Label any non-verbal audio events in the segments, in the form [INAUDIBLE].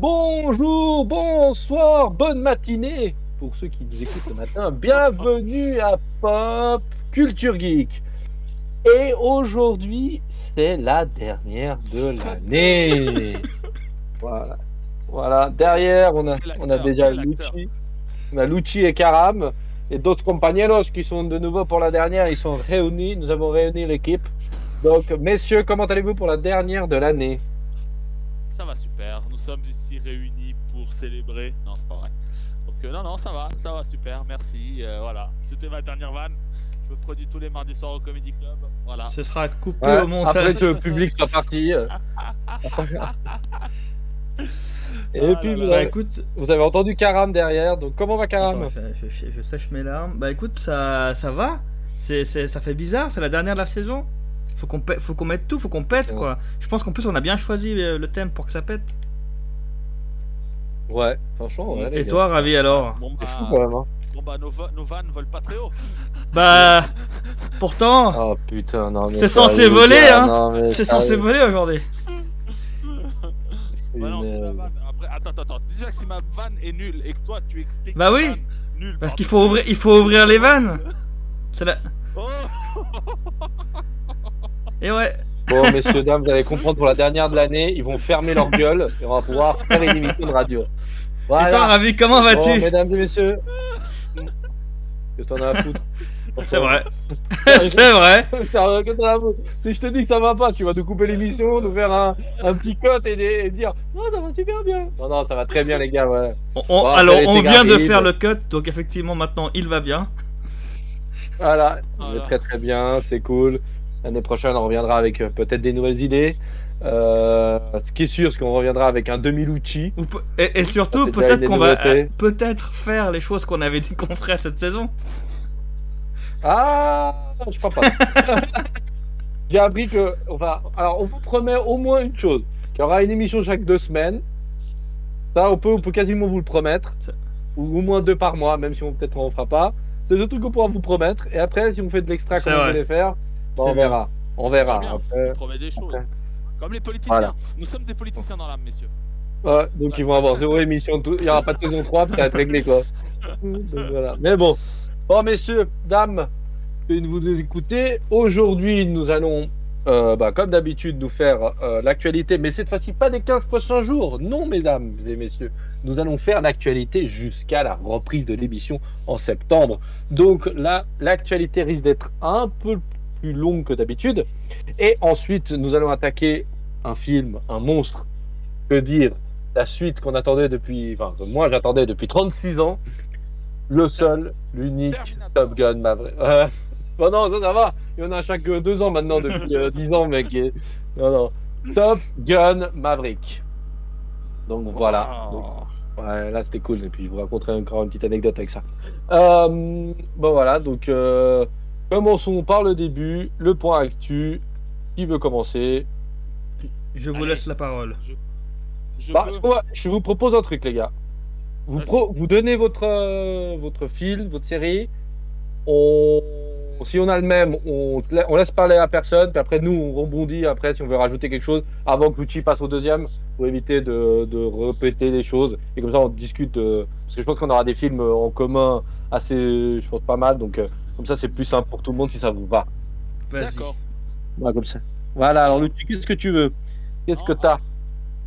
Bonjour, bonsoir, bonne matinée pour ceux qui nous écoutent ce matin. Bienvenue à Pop Culture Geek. Et aujourd'hui, c'est la dernière de l'année. Voilà. Voilà. Derrière, on a, on a déjà Lucci. On a Lucci et Karam. Et d'autres compagnons qui sont de nouveau pour la dernière. Ils sont réunis. Nous avons réuni l'équipe. Donc, messieurs, comment allez-vous pour la dernière de l'année? Ça va super. Nous sommes ici réunis pour célébrer. Non, c'est pas vrai. Donc, euh, non, non, ça va. Ça va super. Merci. Euh, voilà. C'était ma dernière vanne. Je me produis tous les mardis soirs au Comedy Club. Voilà. Ce sera coupé Ouais, au montage. Après que le public soit parti. euh. [LAUGHS] Et Ah puis, là vous. Bah avez, écoute, vous avez entendu Karam derrière. Donc, comment va Karam attends, je, je- je sèche mes larmes. Bah écoute, ça, ça va. C'est, c'est- ça fait bizarre, c'est la dernière de la saison. Faut qu'on, faut qu'on mette tout, faut qu'on pète Ouais. quoi. Je pense qu'en plus on a bien choisi le thème pour que ça pète. Ouais, franchement, ouais. Et toi, Ravi alors Bon, bah, fou quand même. Hein. bon, bah, nos, va- nos vannes volent pas très haut. [LAUGHS] Bah, pourtant, Oh putain, non. mais C'est censé voler, gars, hein. non, mais c'est censé voler aujourd'hui. Bah non, euh. Après, attends, attends, attends. Que si ma vanne est nulle et que toi tu expliques. Bah oui. nulle. Parce qu'il faut ouvrir, il faut ouvrir les vannes. C'est la... Oh [LAUGHS] Et ouais. Bon, messieurs, dames, vous allez comprendre pour la dernière de l'année, ils vont fermer leur gueule et on va pouvoir faire une émission de radio. Et toi, Voilà. Ravi, comment Bon, vas-tu mesdames et messieurs. Que t'en as à foutre. C'est vrai. [LAUGHS] c'est vrai. [LAUGHS] Si je te dis que ça va pas, tu vas nous couper l'émission, nous faire un, un petit cote et, dire Non, ça va super bien. Non, non, ça va très bien, les gars. Ouais. On- on- Bon, alors, on vient de faire le cut, donc effectivement maintenant il va bien. Voilà, Voilà. très très bien, c'est cool. L'année prochaine, on reviendra avec euh, peut-être des nouvelles idées. Euh, ce qui est sûr, c'est qu'on reviendra avec un demi-Lucci. Et, et surtout, peut-être qu'on va euh, peut-être faire les choses qu'on avait dit qu'on ferait cette saison. Ah, je crois pas. [LAUGHS] J'ai appris que, on va, alors on vous promet au moins une chose, qu'il y aura une émission chaque deux semaines. Ça, on peut, on peut quasiment vous le promettre, ou au moins deux par mois, même si on peut-être on en fera pas. C'est le truc qu'on pourra vous promettre. Et après, si on fait de l'extra comme on voulait faire, on verra. On verra. C'est bien. Après, On promet des choses. après. Comme les politiciens. Voilà. Nous sommes des politiciens dans l'âme, messieurs. Ouais, donc ils vont avoir zéro émission, tout- il n'y aura pas de saison 3, puis ça va être réglé quoi. [LAUGHS] Donc, voilà. Mais bon, bon messieurs, dames, vous écoutez, aujourd'hui nous allons, euh, bah, comme d'habitude, nous faire euh, l'actualité, mais cette fois-ci pas des 15 prochains jours, non mesdames et messieurs, nous allons faire l'actualité jusqu'à la reprise de l'émission en septembre. Donc là, l'actualité risque d'être un peu plus longue que d'habitude, et ensuite nous allons attaquer un film, un monstre, que dire la suite qu'on attendait depuis, enfin, que moi j'attendais depuis 36 ans, le seul, l'unique. Top Gun Maverick. Euh, bon, non, ça, ça va, il y en a chaque deux ans maintenant depuis euh, 10 ans, mec. et- Non, non. Top Gun Maverick. Donc voilà. Oh. Donc, ouais, là c'était cool, et puis je vous raconterai encore une petite anecdote avec ça. Euh, bon voilà, donc euh, commençons par le début, le point actu. Qui veut commencer? Je vous Allez. laisse la parole. Je Bah, peux. je vous propose un truc, les gars. Vous, Vas-y. pro- vous donnez votre, euh, votre fil, votre série. On... Si on a le même, on, laisse parler à personne. Puis après, nous, on rebondit après si on veut rajouter quelque chose avant que Lucci passe au deuxième pour éviter de, de répéter les choses. Et comme ça, on discute. euh, parce que je pense qu'on aura des films euh, en commun assez, je pense, pas mal. Donc, euh, comme ça, c'est plus simple pour tout le monde si ça vous va. D'accord. Voilà, comme ça. Voilà, alors qu'est-ce que tu veux? Qu'est-ce que Ah, t'as?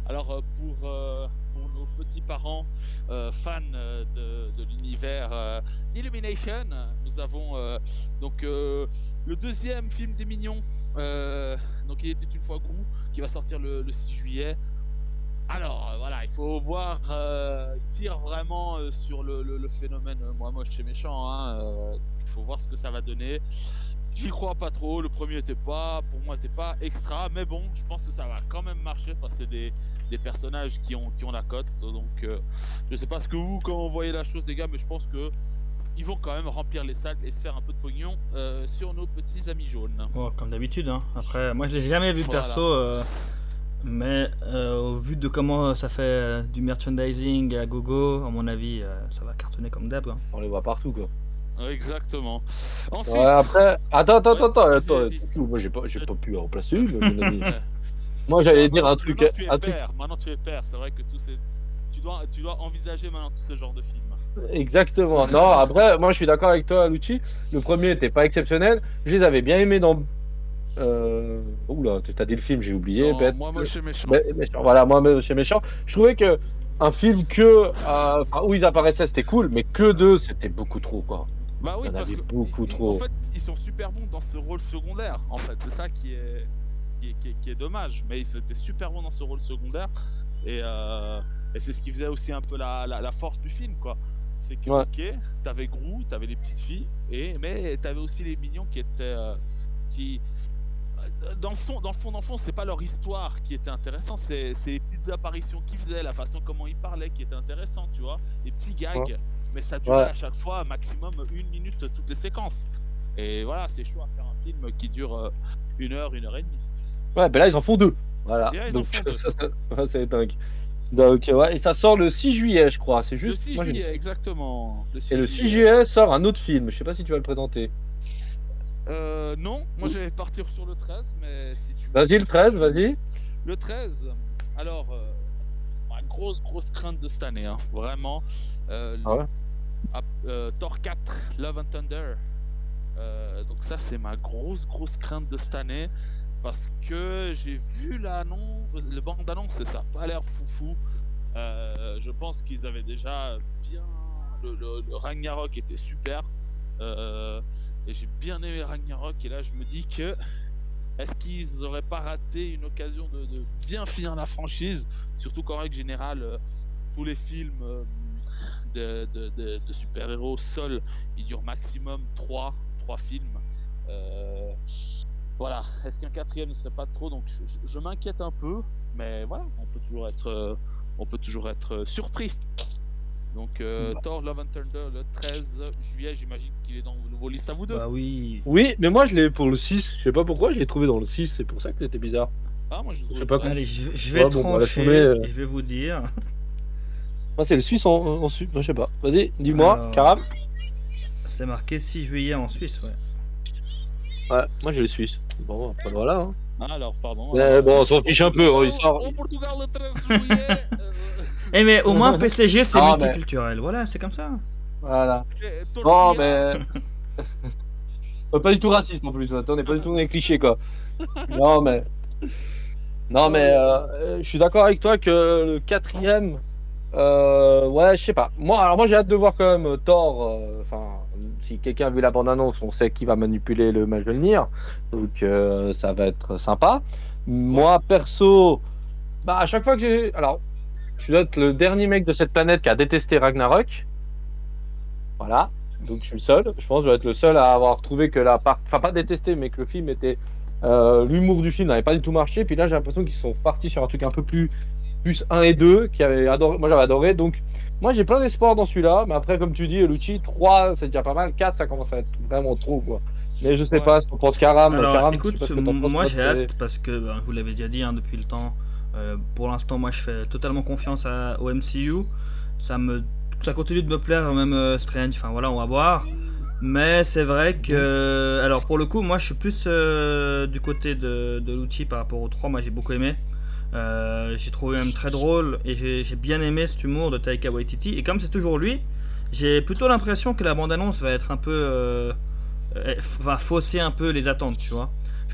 Alors euh, pour, euh, pour nos petits parents euh, fans euh, de, de l'univers euh, d'Illumination, nous avons euh, donc euh, le deuxième film des Mignons, euh, donc il était une fois Gros, qui va sortir le, le 6 juillet. Alors euh, voilà, il faut voir, euh, tire vraiment euh, sur le, le- le phénomène euh, moi moche et méchant. hein, il faut voir ce que ça va donner. J'y crois pas trop. Le premier était pas, pour moi, était pas extra, mais bon, je pense que ça va quand même marcher parce que c'est des, des personnages qui ont, qui ont la cote. Donc, je sais pas ce que vous, comment vous voyez la chose, les gars, mais je pense que ils vont quand même remplir les salles et se faire un peu de pognon euh, sur nos petits amis jaunes. Bon, comme d'habitude. Hein. Après, moi je l'ai jamais vu Voilà. perso, euh, mais euh, au vu de comment ça fait euh, du merchandising à gogo, à mon avis, euh, ça va cartonner comme d'hab. hein. On les voit partout, quoi. Exactement. Ensuite, Ouais, après, attends, attends, Ouais, attends, vas-y, attends, vas-y. moi j'ai pas, j'ai pas pu en placer une, mon ami. [LAUGHS] Moi j'allais dire un truc, maintenant tu es un truc. père, Maintenant tu es père, c'est vrai que tous ces tu dois, tu dois envisager maintenant tout ce genre de film. Exactement. Non, après, moi je suis d'accord avec toi, Lucci. Le premier n'était pas exceptionnel. Je les avais bien aimés dans. Euh... Oula, tu as dit le film, j'ai oublié. Non, bête. moi, et méchant. Méchant. Voilà, moi, Monsieur Méchant. Je trouvais que un film que euh, où ils apparaissaient, c'était cool, mais que deux, c'était beaucoup trop, quoi. Bah oui, parce avait que beaucoup ils- trop. En fait, ils sont super bons dans ce rôle secondaire. En fait, c'est ça qui est, qui est, qui est- qui est dommage. Mais ils étaient super bons dans ce rôle secondaire. Et, euh, et c'est ce qui faisait aussi un peu la, la, la force du film, quoi. C'est que, Ouais. ok, t'avais Gru, t'avais les petites filles, et, mais t'avais aussi les mignons qui étaient. euh, qui, dans le fond, dans le fond, dans le fond, c'est pas leur histoire qui était intéressant, c'est les petites apparitions qu'ils faisaient, la façon comment ils parlaient qui était intéressant, tu vois, les petits gags. Ouais. Mais ça durait Ouais. à chaque fois maximum une minute toutes les séquences. Et voilà, c'est chaud à faire un film qui dure euh, une heure, une heure et demie. Ouais, ben là, ils en font deux. Voilà. Là, Donc, [LAUGHS] deux. ça, ça- ouais, c'est dingue. Donc, ouais, et ça sort le 6 juillet, je crois. C'est Le juste? 6 moi, j'ai- juillet, exactement. Le 6 Et le 6 juillet sort un autre film. Je sais pas si tu vas le présenter. Euh, non, moi j'allais partir sur le 13, mais si tu. Vas-y, le 13, vas-y. Le 13, alors, euh, ma grosse, grosse crainte de cette année, hein, vraiment. Euh, Ah ouais euh, Thor 4, Love and Thunder. Euh, donc, ça, c'est ma grosse, grosse crainte de cette année. Parce que j'ai vu l'annonce, le bande-annonce, c'est ça, pas l'air foufou. Euh, je pense qu'ils avaient déjà bien. Le, le- le Ragnarok était super. Euh, et j'ai bien aimé Ragnarok. Et là, je me dis que. Est-ce qu'ils auraient pas raté une occasion de, bien finir la franchise? Surtout qu'en règle générale, euh, tous les films euh, de, super-héros seuls, ils durent maximum 3, 3 films. Euh, voilà, est-ce qu'un quatrième ne serait pas trop? Donc je, je- m'inquiète un peu, mais voilà, on peut toujours être, on peut toujours être surpris. Donc euh, Thor Love and Thunder le 13 juillet, j'imagine qu'il est dans vos listes à vous deux. Bah oui. Oui, mais moi, je l'ai pour le 6. Je sais pas pourquoi, je l'ai trouvé dans le sais C'est pour ça que c'était bizarre. Ah, moi je, je sais pas Allez, je, je vais Ouais, bon, bah, trancher tomber, euh. et je vais vous dire. Moi, c'est le Suisse en, en Suisse. Je sais pas. Vas-y, dis-moi, Alors. Karam. C'est marqué 6 juillet en Suisse, ouais. Ouais, moi, j'ai le Suisse. Bon, après, voilà. hein. Ah, alors, pardon. Bon, on s'en fiche un peu. hein, il sort- Au Portugal le 13 juillet. [LAUGHS] Eh mais au moins [LAUGHS] PCG c'est Ah, mais- multiculturel, voilà, c'est comme ça. Voilà. Non, Tortilla. mais. [LAUGHS] Pas du tout raciste en plus. On n'est pas du tout dans les clichés, quoi. Non, mais. Non, mais euh, euh, je suis d'accord avec toi que le quatrième. euh, ouais, je sais pas. Moi, alors moi, j'ai hâte de voir quand même Thor. euh, Enfin, si quelqu'un a vu la bande-annonce, on sait qui va manipuler le Mjolnir. Donc, euh, ça va être sympa. Moi, perso, bah, à chaque fois que j'ai. Alors, je dois être le dernier mec de cette planète qui a détesté Ragnarok. Voilà. Donc je suis le seul. Je pense que je dois être le seul à avoir trouvé que la part, enfin pas détesté, mais que le film était, euh, l'humour du film n'avait pas du tout marché. Puis là j'ai l'impression qu'ils sont partis sur un truc un peu plus, plus 1 et 2, qui avait adoré. Moi j'avais adoré. Donc moi j'ai plein d'espoir dans celui-là. Mais après comme tu dis, Lucci, 3 c'est déjà pas mal. 4 ça commence à être vraiment trop quoi. Mais je sais Ouais. pas ce qu'on pense Karam. Alors Karam, je écoute, sais pas ce que t'en penses, moi j'ai hâte parce que bah, je vous l'avez déjà dit hein, depuis le temps. Euh, pour l'instant, moi je fais totalement confiance au MCU. Ça me, ça continue de me plaire, même euh, Strange. Enfin voilà, on va voir. Mais c'est vrai que, alors pour le coup, moi je suis plus euh, du côté de, l'outil par rapport au 3. Moi j'ai beaucoup aimé. J'ai trouvé même très drôle et j'ai bien aimé cet humour de Taika Waititi. Et comme c'est toujours lui, j'ai plutôt l'impression que la bande-annonce va être un peu. va fausser un peu les attentes, tu vois.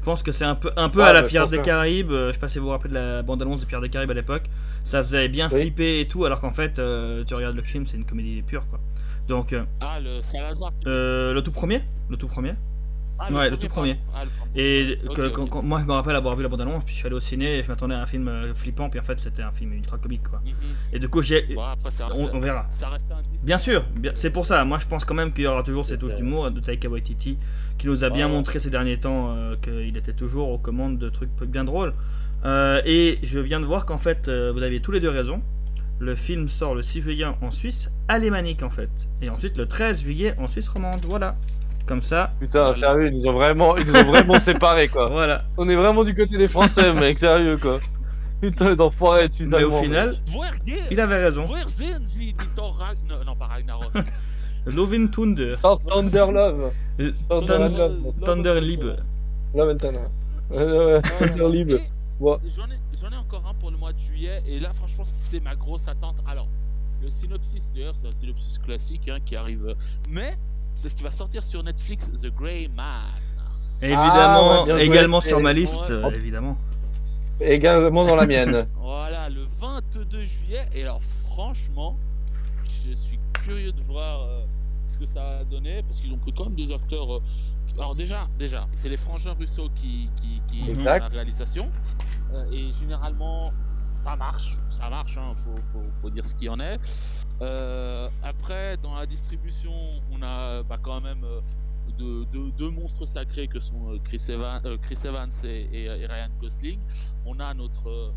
Je pense que c'est un peu, un peu Ouais, à la bah, Pierre des. Caraïbes. euh, Je sais pas si vous vous rappelez de la bande-annonce de Pierre des Caraïbes à l'époque. Ça faisait bien Oui. flipper et tout, alors qu'en fait, euh, tu regardes le film, c'est une comédie pure, quoi. Donc, euh, Ah, le Salazar. euh, le tout premier, le tout premier. Ah, ouais, le tout premier. Ah, le premier. Et Ok, que- ok. quand- quand- moi, je me rappelle avoir vu la bande-annonce, puis je suis allé au ciné et je m'attendais à un film euh, flippant, puis en fait, c'était un film ultra comique, quoi. Mhm. Et du coup, j'ai, Bon, on, verra. ça reste un 10. Bien sûr, c'est pour ça. Moi, je pense quand même qu'il y aura toujours cette touche d'humour de Taika Waititi qui nous a bien montré ces derniers temps euh, qu'il était toujours aux commandes de trucs bien drôles. Euh, et je viens de voir qu'en fait, euh, vous aviez tous les deux raison. Le film sort le 6 juillet en Suisse alémanique en fait. Et ensuite le 13 juillet en Suisse romande. Voilà. Comme ça, Putain, sérieux, ils nous ont vraiment, ils nous ont vraiment [LAUGHS] séparés quoi. voilà. On est vraiment du côté des Français, mec, sérieux quoi. Putain, les enfoirés, tu Mais au final, il avait raison. Non, pas Ragnarok. [LAUGHS] Lovin Thunder. Thunder Love. Euh, Thunder Love. Thunder Liebe. Love and Thunder. Thunder Liebe. Ouais. J'en ai, encore un pour le mois de juillet, et là, franchement, c'est ma grosse attente. Alors, le synopsis, d'ailleurs, c'est un synopsis classique hein, qui arrive. euh, Mais c'est ce qui va sortir sur Netflix, The Grey Man. Évidemment, Ah, également sur ma liste, Ouais. euh, évidemment. Également dans la mienne. [LAUGHS] Voilà, le 22 juillet. Et alors, franchement, je suis curieux de voir euh, ce que ça va donner, parce qu'ils ont pris quand même des acteurs. euh, alors déjà, déjà, c'est les frangins Russo qui, qui, qui la réalisation. Euh, et généralement, ça marche, ça marche, hein, faut, faut, faut dire ce qu'il y en est. Euh, après, dans la distribution, on a bah, quand même euh, deux, deux- deux monstres sacrés que sont euh, Chris, Evans, euh, Chris Evans et, Ryan Gosling. On a notre,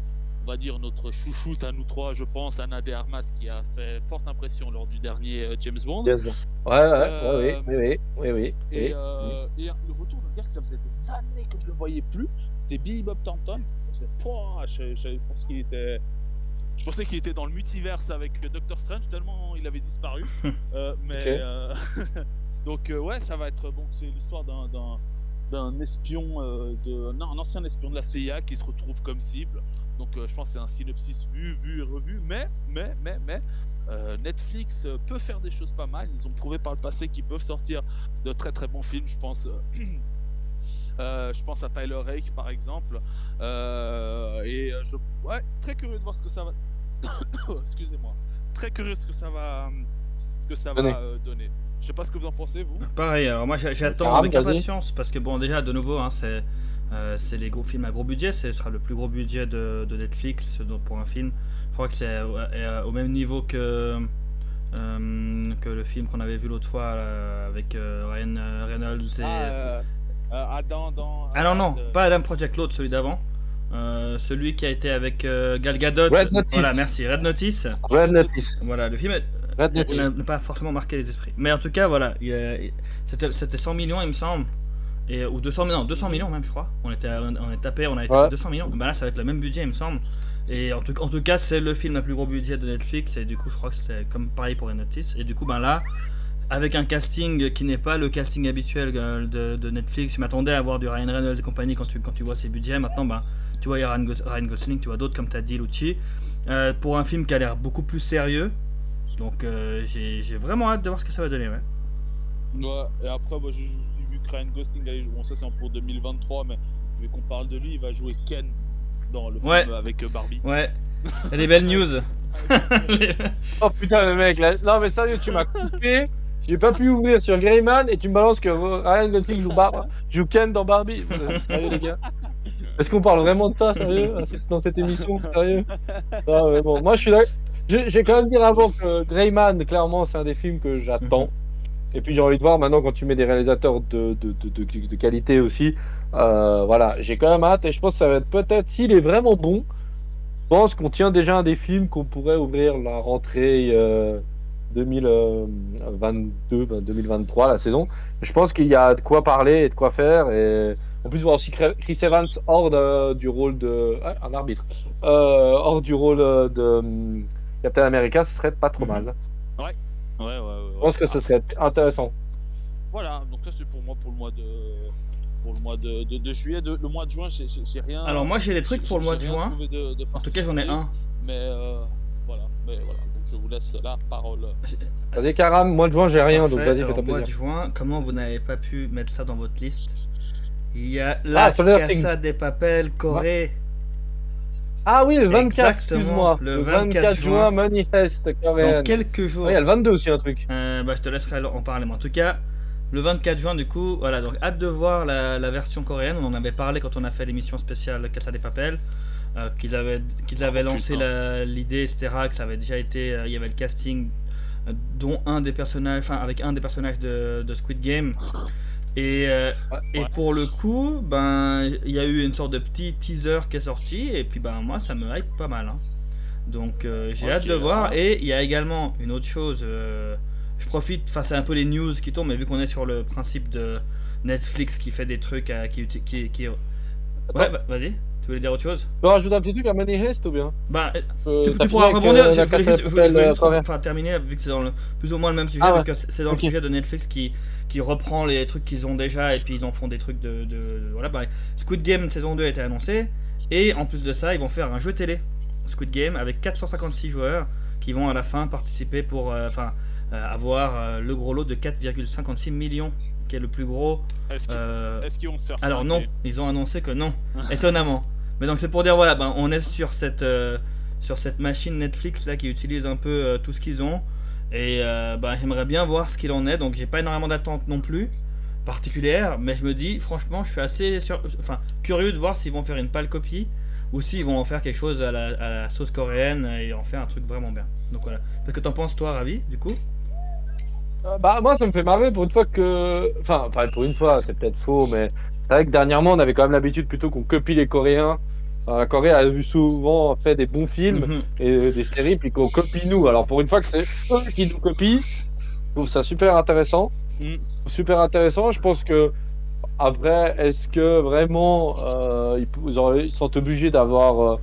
on va dire notre chouchoute à nous trois, je pense, Anna de Armas, qui a fait forte impression lors du dernier James Bond. Yes. Ouais, ouais, Euh, ouais, oui, oui, oui. Et, oui. et le retour d'un gars que ça faisait des années que je le voyais plus, c'était Billy Bob Thornton. Ça faisait, Pouah, je, je- je pense qu'il était, je pensais qu'il était dans le multiverse avec Doctor Strange tellement il avait disparu. [LAUGHS] Euh, mais euh, [LAUGHS] donc euh, ouais, ça va être bon. C'est l'histoire d'un d'un d'un espion, euh, de, non, un ancien espion de la CIA qui se retrouve comme cible. Donc euh, je pense que c'est un synopsis vu, vu et revu. Mais, mais, mais, mais, euh, Netflix peut faire des choses pas mal. Ils ont prouvé par le passé qu'ils peuvent sortir de très très bons films. Je pense, euh, [CLEARS THROAT] euh, je pense à Tyler Rake par exemple. Euh, et euh, je, ouais, très curieux de voir ce que ça va. [COUGHS] Excusez-moi. Très curieux de ce que ça va, que ça Donner. va euh, donner. Je sais pas ce que vous en pensez vous. Pareil, alors moi j'a- j'attends avec impatience parce que bon déjà de nouveau hein, c'est euh, c'est les gros films à gros budget, ce sera le plus gros budget de, de Netflix donc pour un film. Je crois que c'est au même niveau que euh, que le film qu'on avait vu l'autre fois là, avec euh, Ryan Reynolds et Ah, Adam dans. Ah non non, euh, pas Adam Project l'autre, celui d'avant. Euh, celui qui a été avec euh, Gal Gadot. Red Notice. Voilà, merci. Red Notice. Red Notice. Voilà, le film est- Red Notice. n'a n'a pas forcément marqué les esprits. Mais en tout cas, voilà, c'était c'était 100 millions, il me semble. Et, ou 200 millions, 200 millions même, je crois. On était, on est tapé, on a été Ouais. à 200 millions. Ben là, ça va être le même budget, il me semble. Et en tout, en tout cas, c'est le film à plus gros budget de Netflix. Et du coup, je crois que c'est comme pareil pour Red Notice. Et du coup, ben là, avec un casting qui n'est pas le casting habituel euh, de, de Netflix, je m'attendais à voir du Ryan Reynolds et compagnie quand tu, quand tu vois ses budgets. Maintenant, ben, tu vois, il y a Ryan, Ryan Gosling, tu vois d'autres comme tu as dit, Lucci. Euh, pour un film qui a l'air beaucoup plus sérieux. Donc, euh, j'ai j'ai vraiment hâte de voir ce que ça va donner. Ouais. Ouais, et après, moi, j'ai vu que Ryan Gosling, allait jouer- bon, ça c'est pour 2023, mais vu qu'on parle de lui, il va jouer Ken dans le Ouais. film avec euh, Barbie. Ouais, il y a des belles news. Les- [LAUGHS] Oh putain, le mec là. Non, mais sérieux, tu m'as coupé. J'ai pas pu ouvrir sur Greyman et tu me balances que Ryan Gosling joue, Bar- joue Ken dans Barbie. Êtes Sérieux, les gars Est-ce qu'on parle vraiment de ça, sérieux, dans cette émission Sérieux? Ah, ouais, bon. Moi, je suis là. Vais quand même dire avant que Greyman, clairement, c'est un des films que j'attends. Et puis, j'ai envie de voir maintenant quand tu mets des réalisateurs de qualité aussi. Euh, voilà, j'ai quand même hâte et je pense que ça va être peut-être, s'il est vraiment bon, je pense qu'on tient déjà un des films qu'on pourrait ouvrir la rentrée euh, 2022, ben, 2023, la saison. Je pense qu'il y a de quoi parler et de quoi faire. Et en plus, voir aussi Chris Evans hors de- du rôle de. ouais, un arbitre. Euh, hors du rôle euh, de Captain America, ce serait pas trop Mhm. mal. Ouais, ouais, ouais. ouais. Je pense que ce serait intéressant. Voilà, donc ça c'est pour moi pour le mois de pour le mois de, de, de juillet, de, le mois de juin, j'ai rien. Alors, moi, j'ai des trucs pour le mois de juin. trouvé de- de En tout cas, j'en ai un. Mais euh, mais voilà. Donc je vous laisse la parole. Vas-y, Karam, mois de juin, j'ai rien, donc Parfait. vas-y, Alors, fais-toi mois de juin, comment vous n'avez pas pu mettre ça dans votre liste Il y a la Things. Casa des Papel Corée. Ah oui, le 24, Exactement, excuse-moi. le Le 24 24 juin. juin, manifeste Dans coréenne. quelques jours. Il y a le 22 aussi, un truc. Euh, bah, je te laisserai en parler. Mais en tout cas, le 24 juin, du coup, voilà. Donc, hâte de voir la, la version coréenne. On en avait parlé quand on a fait l'émission spéciale Casa des Papel. Euh, qu'ils avaient, qu'ils avaient Oh, lancé l'idée, etc. Que ça avait déjà été. euh, il y avait le casting, euh, dont un des personnages. Enfin, avec un des personnages de, de Squid Game. Et, Ouais, et pour le coup, ben, il y a eu une sorte de petit teaser qui est sorti. Et puis, ben, moi, ça me hype pas mal. hein. Donc, j'ai hâte de voir. Et il y a également une autre chose. je profite, enfin c'est un peu les news qui tombent, mais vu qu'on est sur le principe de Netflix qui fait des trucs, à, qui, qui, qui- Ouais, bah, vas-y. Tu voulais dire autre chose? Tu peux rajouter un petit truc à Money Heist ou bien? Bah, Euh, tu, t'as tu pourras rebondir. euh, je la voulais je voulais juste, euh, enfin, terminer, vu que c'est dans le, plus ou moins le même sujet, Ah ouais. c'est dans le sujet de Netflix qui, qui reprend les trucs qu'ils ont déjà et puis ils en font des trucs de. de- voilà, bah, Squid Game saison 2 a été annoncé. Et en plus de ça, ils vont faire un jeu télé, Squid Game, avec 456 joueurs qui vont à la fin participer pour. euh, Enfin. euh, avoir euh, le gros lot de 4,56 millions, qui est le plus gros Est-ce qu'ils euh, est-ce qu'ils vont se faire alors non, ils ont annoncé que non, étonnamment. Mais donc c'est pour dire voilà, ben, on est sur cette euh, sur cette machine Netflix là qui utilise un peu euh, tout ce qu'ils ont et euh, ben, j'aimerais bien voir ce qu'il en est. Donc j'ai pas énormément d'attentes non plus particulière, mais je me dis franchement, je suis assez sur- enfin curieux de voir s'ils vont faire une pâle copie ou s'ils vont en faire quelque chose à la, à la sauce coréenne et en faire un truc vraiment bien. Donc voilà. Qu'est-ce que t'en penses toi, Ravi, du coup? Euh, Bah moi ça me fait marrer pour une fois que... Enfin, enfin pour une fois c'est peut-être faux mais c'est vrai que dernièrement on avait quand même l'habitude plutôt qu'on copie les Coréens. Euh, la Corée a vu souvent fait des bons films Mhm. et euh, des séries puis qu'on copie nous. Alors pour une fois que c'est eux qui nous copient, je trouve ça super intéressant. Mm. Super intéressant. Je pense que après est-ce que vraiment euh, ils, ils sont obligés d'avoir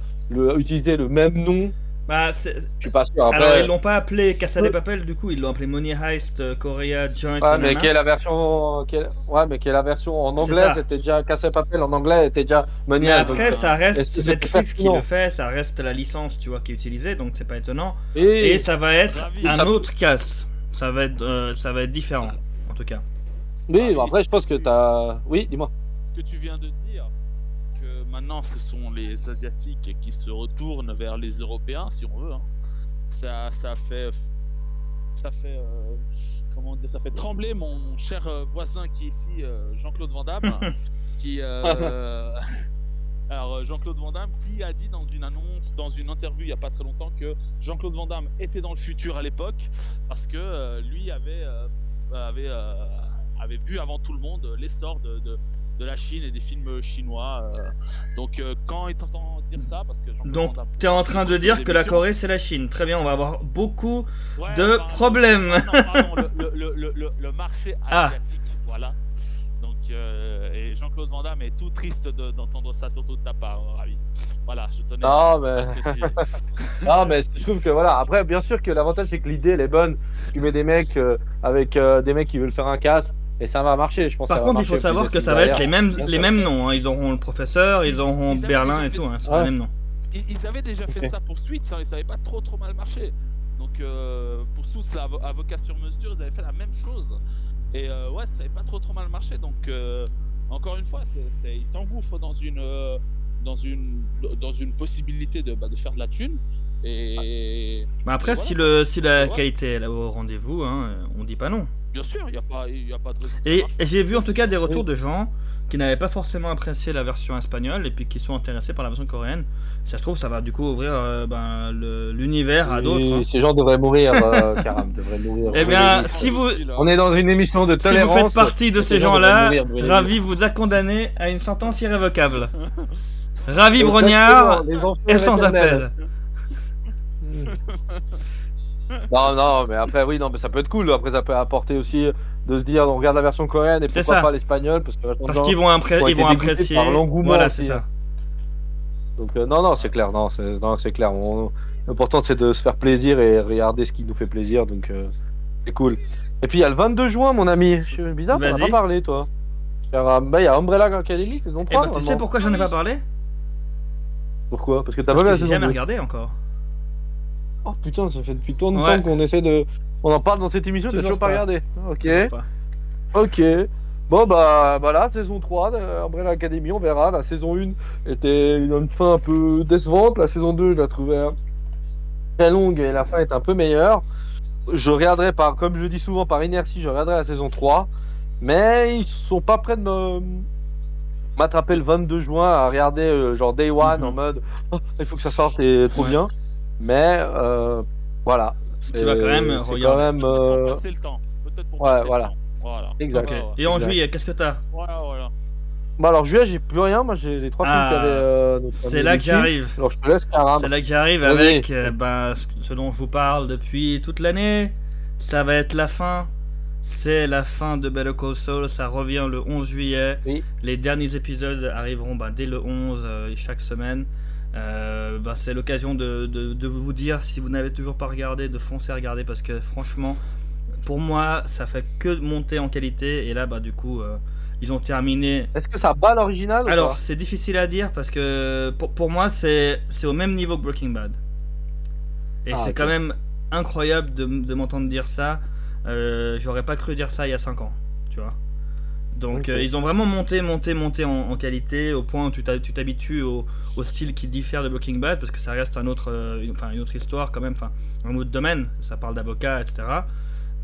utilisé le même nom Bah, c'est- Je suis pas sûr. Après, Alors ils l'ont pas appelé Casa de. Papel, du coup ils l'ont appelé Money Heist euh, Korea Joint. Ouais, mais qui est la version, qui est- ouais, mais qui est la version en anglais, c'était déjà Cassé Papel en anglais, était déjà Money Mais Heist, après, donc, ça reste c'est Netflix qui le fait, ça reste la licence, tu vois, qui est utilisée, donc c'est pas étonnant. Et, Et ça va être un Ça- autre casse. Ça va être, euh, ça va être différent, en tout cas. oui, Ah, bon, après, je pense que tu- t'as. Oui, dis-moi. que tu viens de dire que maintenant ce sont les asiatiques qui se retournent vers les européens si on veut hein. ça ça fait ça fait euh, comment dire ça fait trembler mon cher euh, voisin qui est ici euh, Jean-Claude Van Damme [LAUGHS] qui euh, [LAUGHS] alors Jean-Claude Van Damme qui a dit dans une annonce dans une interview il y a pas très longtemps que Jean-Claude Van Damme était dans le futur à l'époque parce que lui avait avait avait vu avant tout le monde l'essor de, de de la Chine et des films chinois. euh. donc euh, quand il t'entend dire ça, parce que Donc tu es en train de dire que la. Corée c'est la Chine. Très bien, on va avoir beaucoup Ouais, de problèmes. Non, pardon, le, le- le- le- le marché [LAUGHS] Ah. asiatique, voilà. Donc, euh, et Jean-Claude Van Damme est tout triste de- d'entendre ça, surtout de ta part, Ravi. Voilà, je tenais à Non, mais. [LAUGHS] non, mais je trouve que voilà. Après, bien sûr que l'avantage, c'est que l'idée, elle est bonne. Tu mets des mecs euh, avec euh, des mecs qui veulent faire un casse et ça va marcher, je pense. Par ça va contre, il faut savoir que ça va être les mêmes, les mêmes noms. hein. Ils auront le professeur, ils Ils- auront Berlin et tout. Hein. C'est Ouais. les mêmes noms. Ils, ils avaient déjà fait ça pour Suite, ça, et ça avait pas trop trop mal marché. Donc euh, pour Suits, avo- avocat sur mesure, ils avaient fait la même chose. Et euh, ouais, ça avait pas trop trop mal marché. Donc euh, encore une fois, ils s'engouffrent dans une euh, dans une dans une possibilité de, bah, de faire de la thune. Et Mais après, Voilà. si, le, si la Ouais. qualité est là au rendez-vous, hein, on dit pas non. bien sûr, il n'y a pas a de raison. Et et j'ai vu en tout cas des retours de gens qui n'avaient pas forcément apprécié la version espagnole et puis qui sont intéressés par la version coréenne. Ça se trouve, ça va du coup ouvrir euh, ben, l'univers à Et d'autres. hein. Ces gens devraient mourir, euh, [LAUGHS] Karam, devraient mourir. Eh bien, si vous. On est dans une émission de si vous tolérance. faites partie de ces gens gens-là, brûlés. Ravi vous a condamné à une sentence irrévocable. [LAUGHS] Ravi Brognard est sans appel. [LAUGHS] Non, non, mais après, oui, non, mais ça peut être cool. Après, ça peut apporter aussi de se dire, on regarde la version coréenne et pourquoi ça. pas l'espagnol, parce que Parce qu'ils vont, impré- ils vont apprécier. par l'engouement Voilà, c'est ça. hein. Donc, euh, non, non, c'est clair, non, c'est clair. On- L'important, c'est de se faire plaisir et regarder ce qui nous fait plaisir, donc euh, c'est cool. Et puis, il y a le 22 juin, mon ami. Je suis bizarre, on a Vas-y. pas parlé, toi. Il y a, bah, il y a Umbrella Academy, saison Eh 3. ben, tu sais pourquoi j'en ai pas parlé? Pourquoi? Parce que t'as pas vu la j'ai saison jamais 2. regardé encore. Oh putain, ça fait depuis tant de Ouais. temps qu'on essaie de. On en parle dans cette émission, t'as Toujours pas pas. regardé. Ok. Pas. Ok. Bon bah voilà, saison 3 de Umbrella Academy, on verra. La saison 1 était une fin un peu décevante. La saison 2, je la trouvais très longue et la fin est un peu meilleure. Je regarderai par, comme je dis souvent, par inertie, je regarderai la saison 3. Mais ils sont pas prêts de me m'attraper le 22 juin à regarder euh, genre Day One Mhm. en mode Oh, il faut que ça sorte, c'est trop Ouais. bien. Mais euh, voilà. Tu vas quand même regarder. quand même, pour euh, passer le temps. Peut-être pour ouais, passer voilà. le temps. Voilà. Exact. Ok. Ouais, ouais. Et en Exact. juillet, qu'est-ce que t'as Voilà, voilà. Bah alors juillet j'ai plus rien, moi j'ai les trois Ah, films euh, C'est là j'arrive. Alors je te laisse Karam. C'est là que j'arrive Vas-y. avec euh, ben, ce- dont je vous parle depuis toute l'année. Ça va être la fin c'est la fin de Better Call Saul. Ça revient le 11 juillet. Oui. Les derniers épisodes arriveront bah, dès le 11 euh, chaque semaine. Euh, bah, c'est l'occasion de, de- de vous dire si vous n'avez toujours pas regardé, de foncer à regarder parce que franchement, pour moi, ça fait que monter en qualité. Et là, bah, du coup, euh, ils ont terminé Est-ce que ça bat l'original alors, c'est difficile à dire parce que pour, pour moi, c'est au même niveau que Breaking Bad. Et Ah, c'est quand même incroyable de m'entendre dire ça. Euh, J'aurais pas cru dire ça il y a 5 ans, tu vois. Donc, euh, ils ont vraiment monté, monté, monté en, en qualité au point où tu t'ha- tu t'habitues au, au style qui diffère de Breaking Bad parce que ça reste un autre, euh, une, autre histoire quand même, enfin, un autre domaine. Ça parle d'avocats, etc.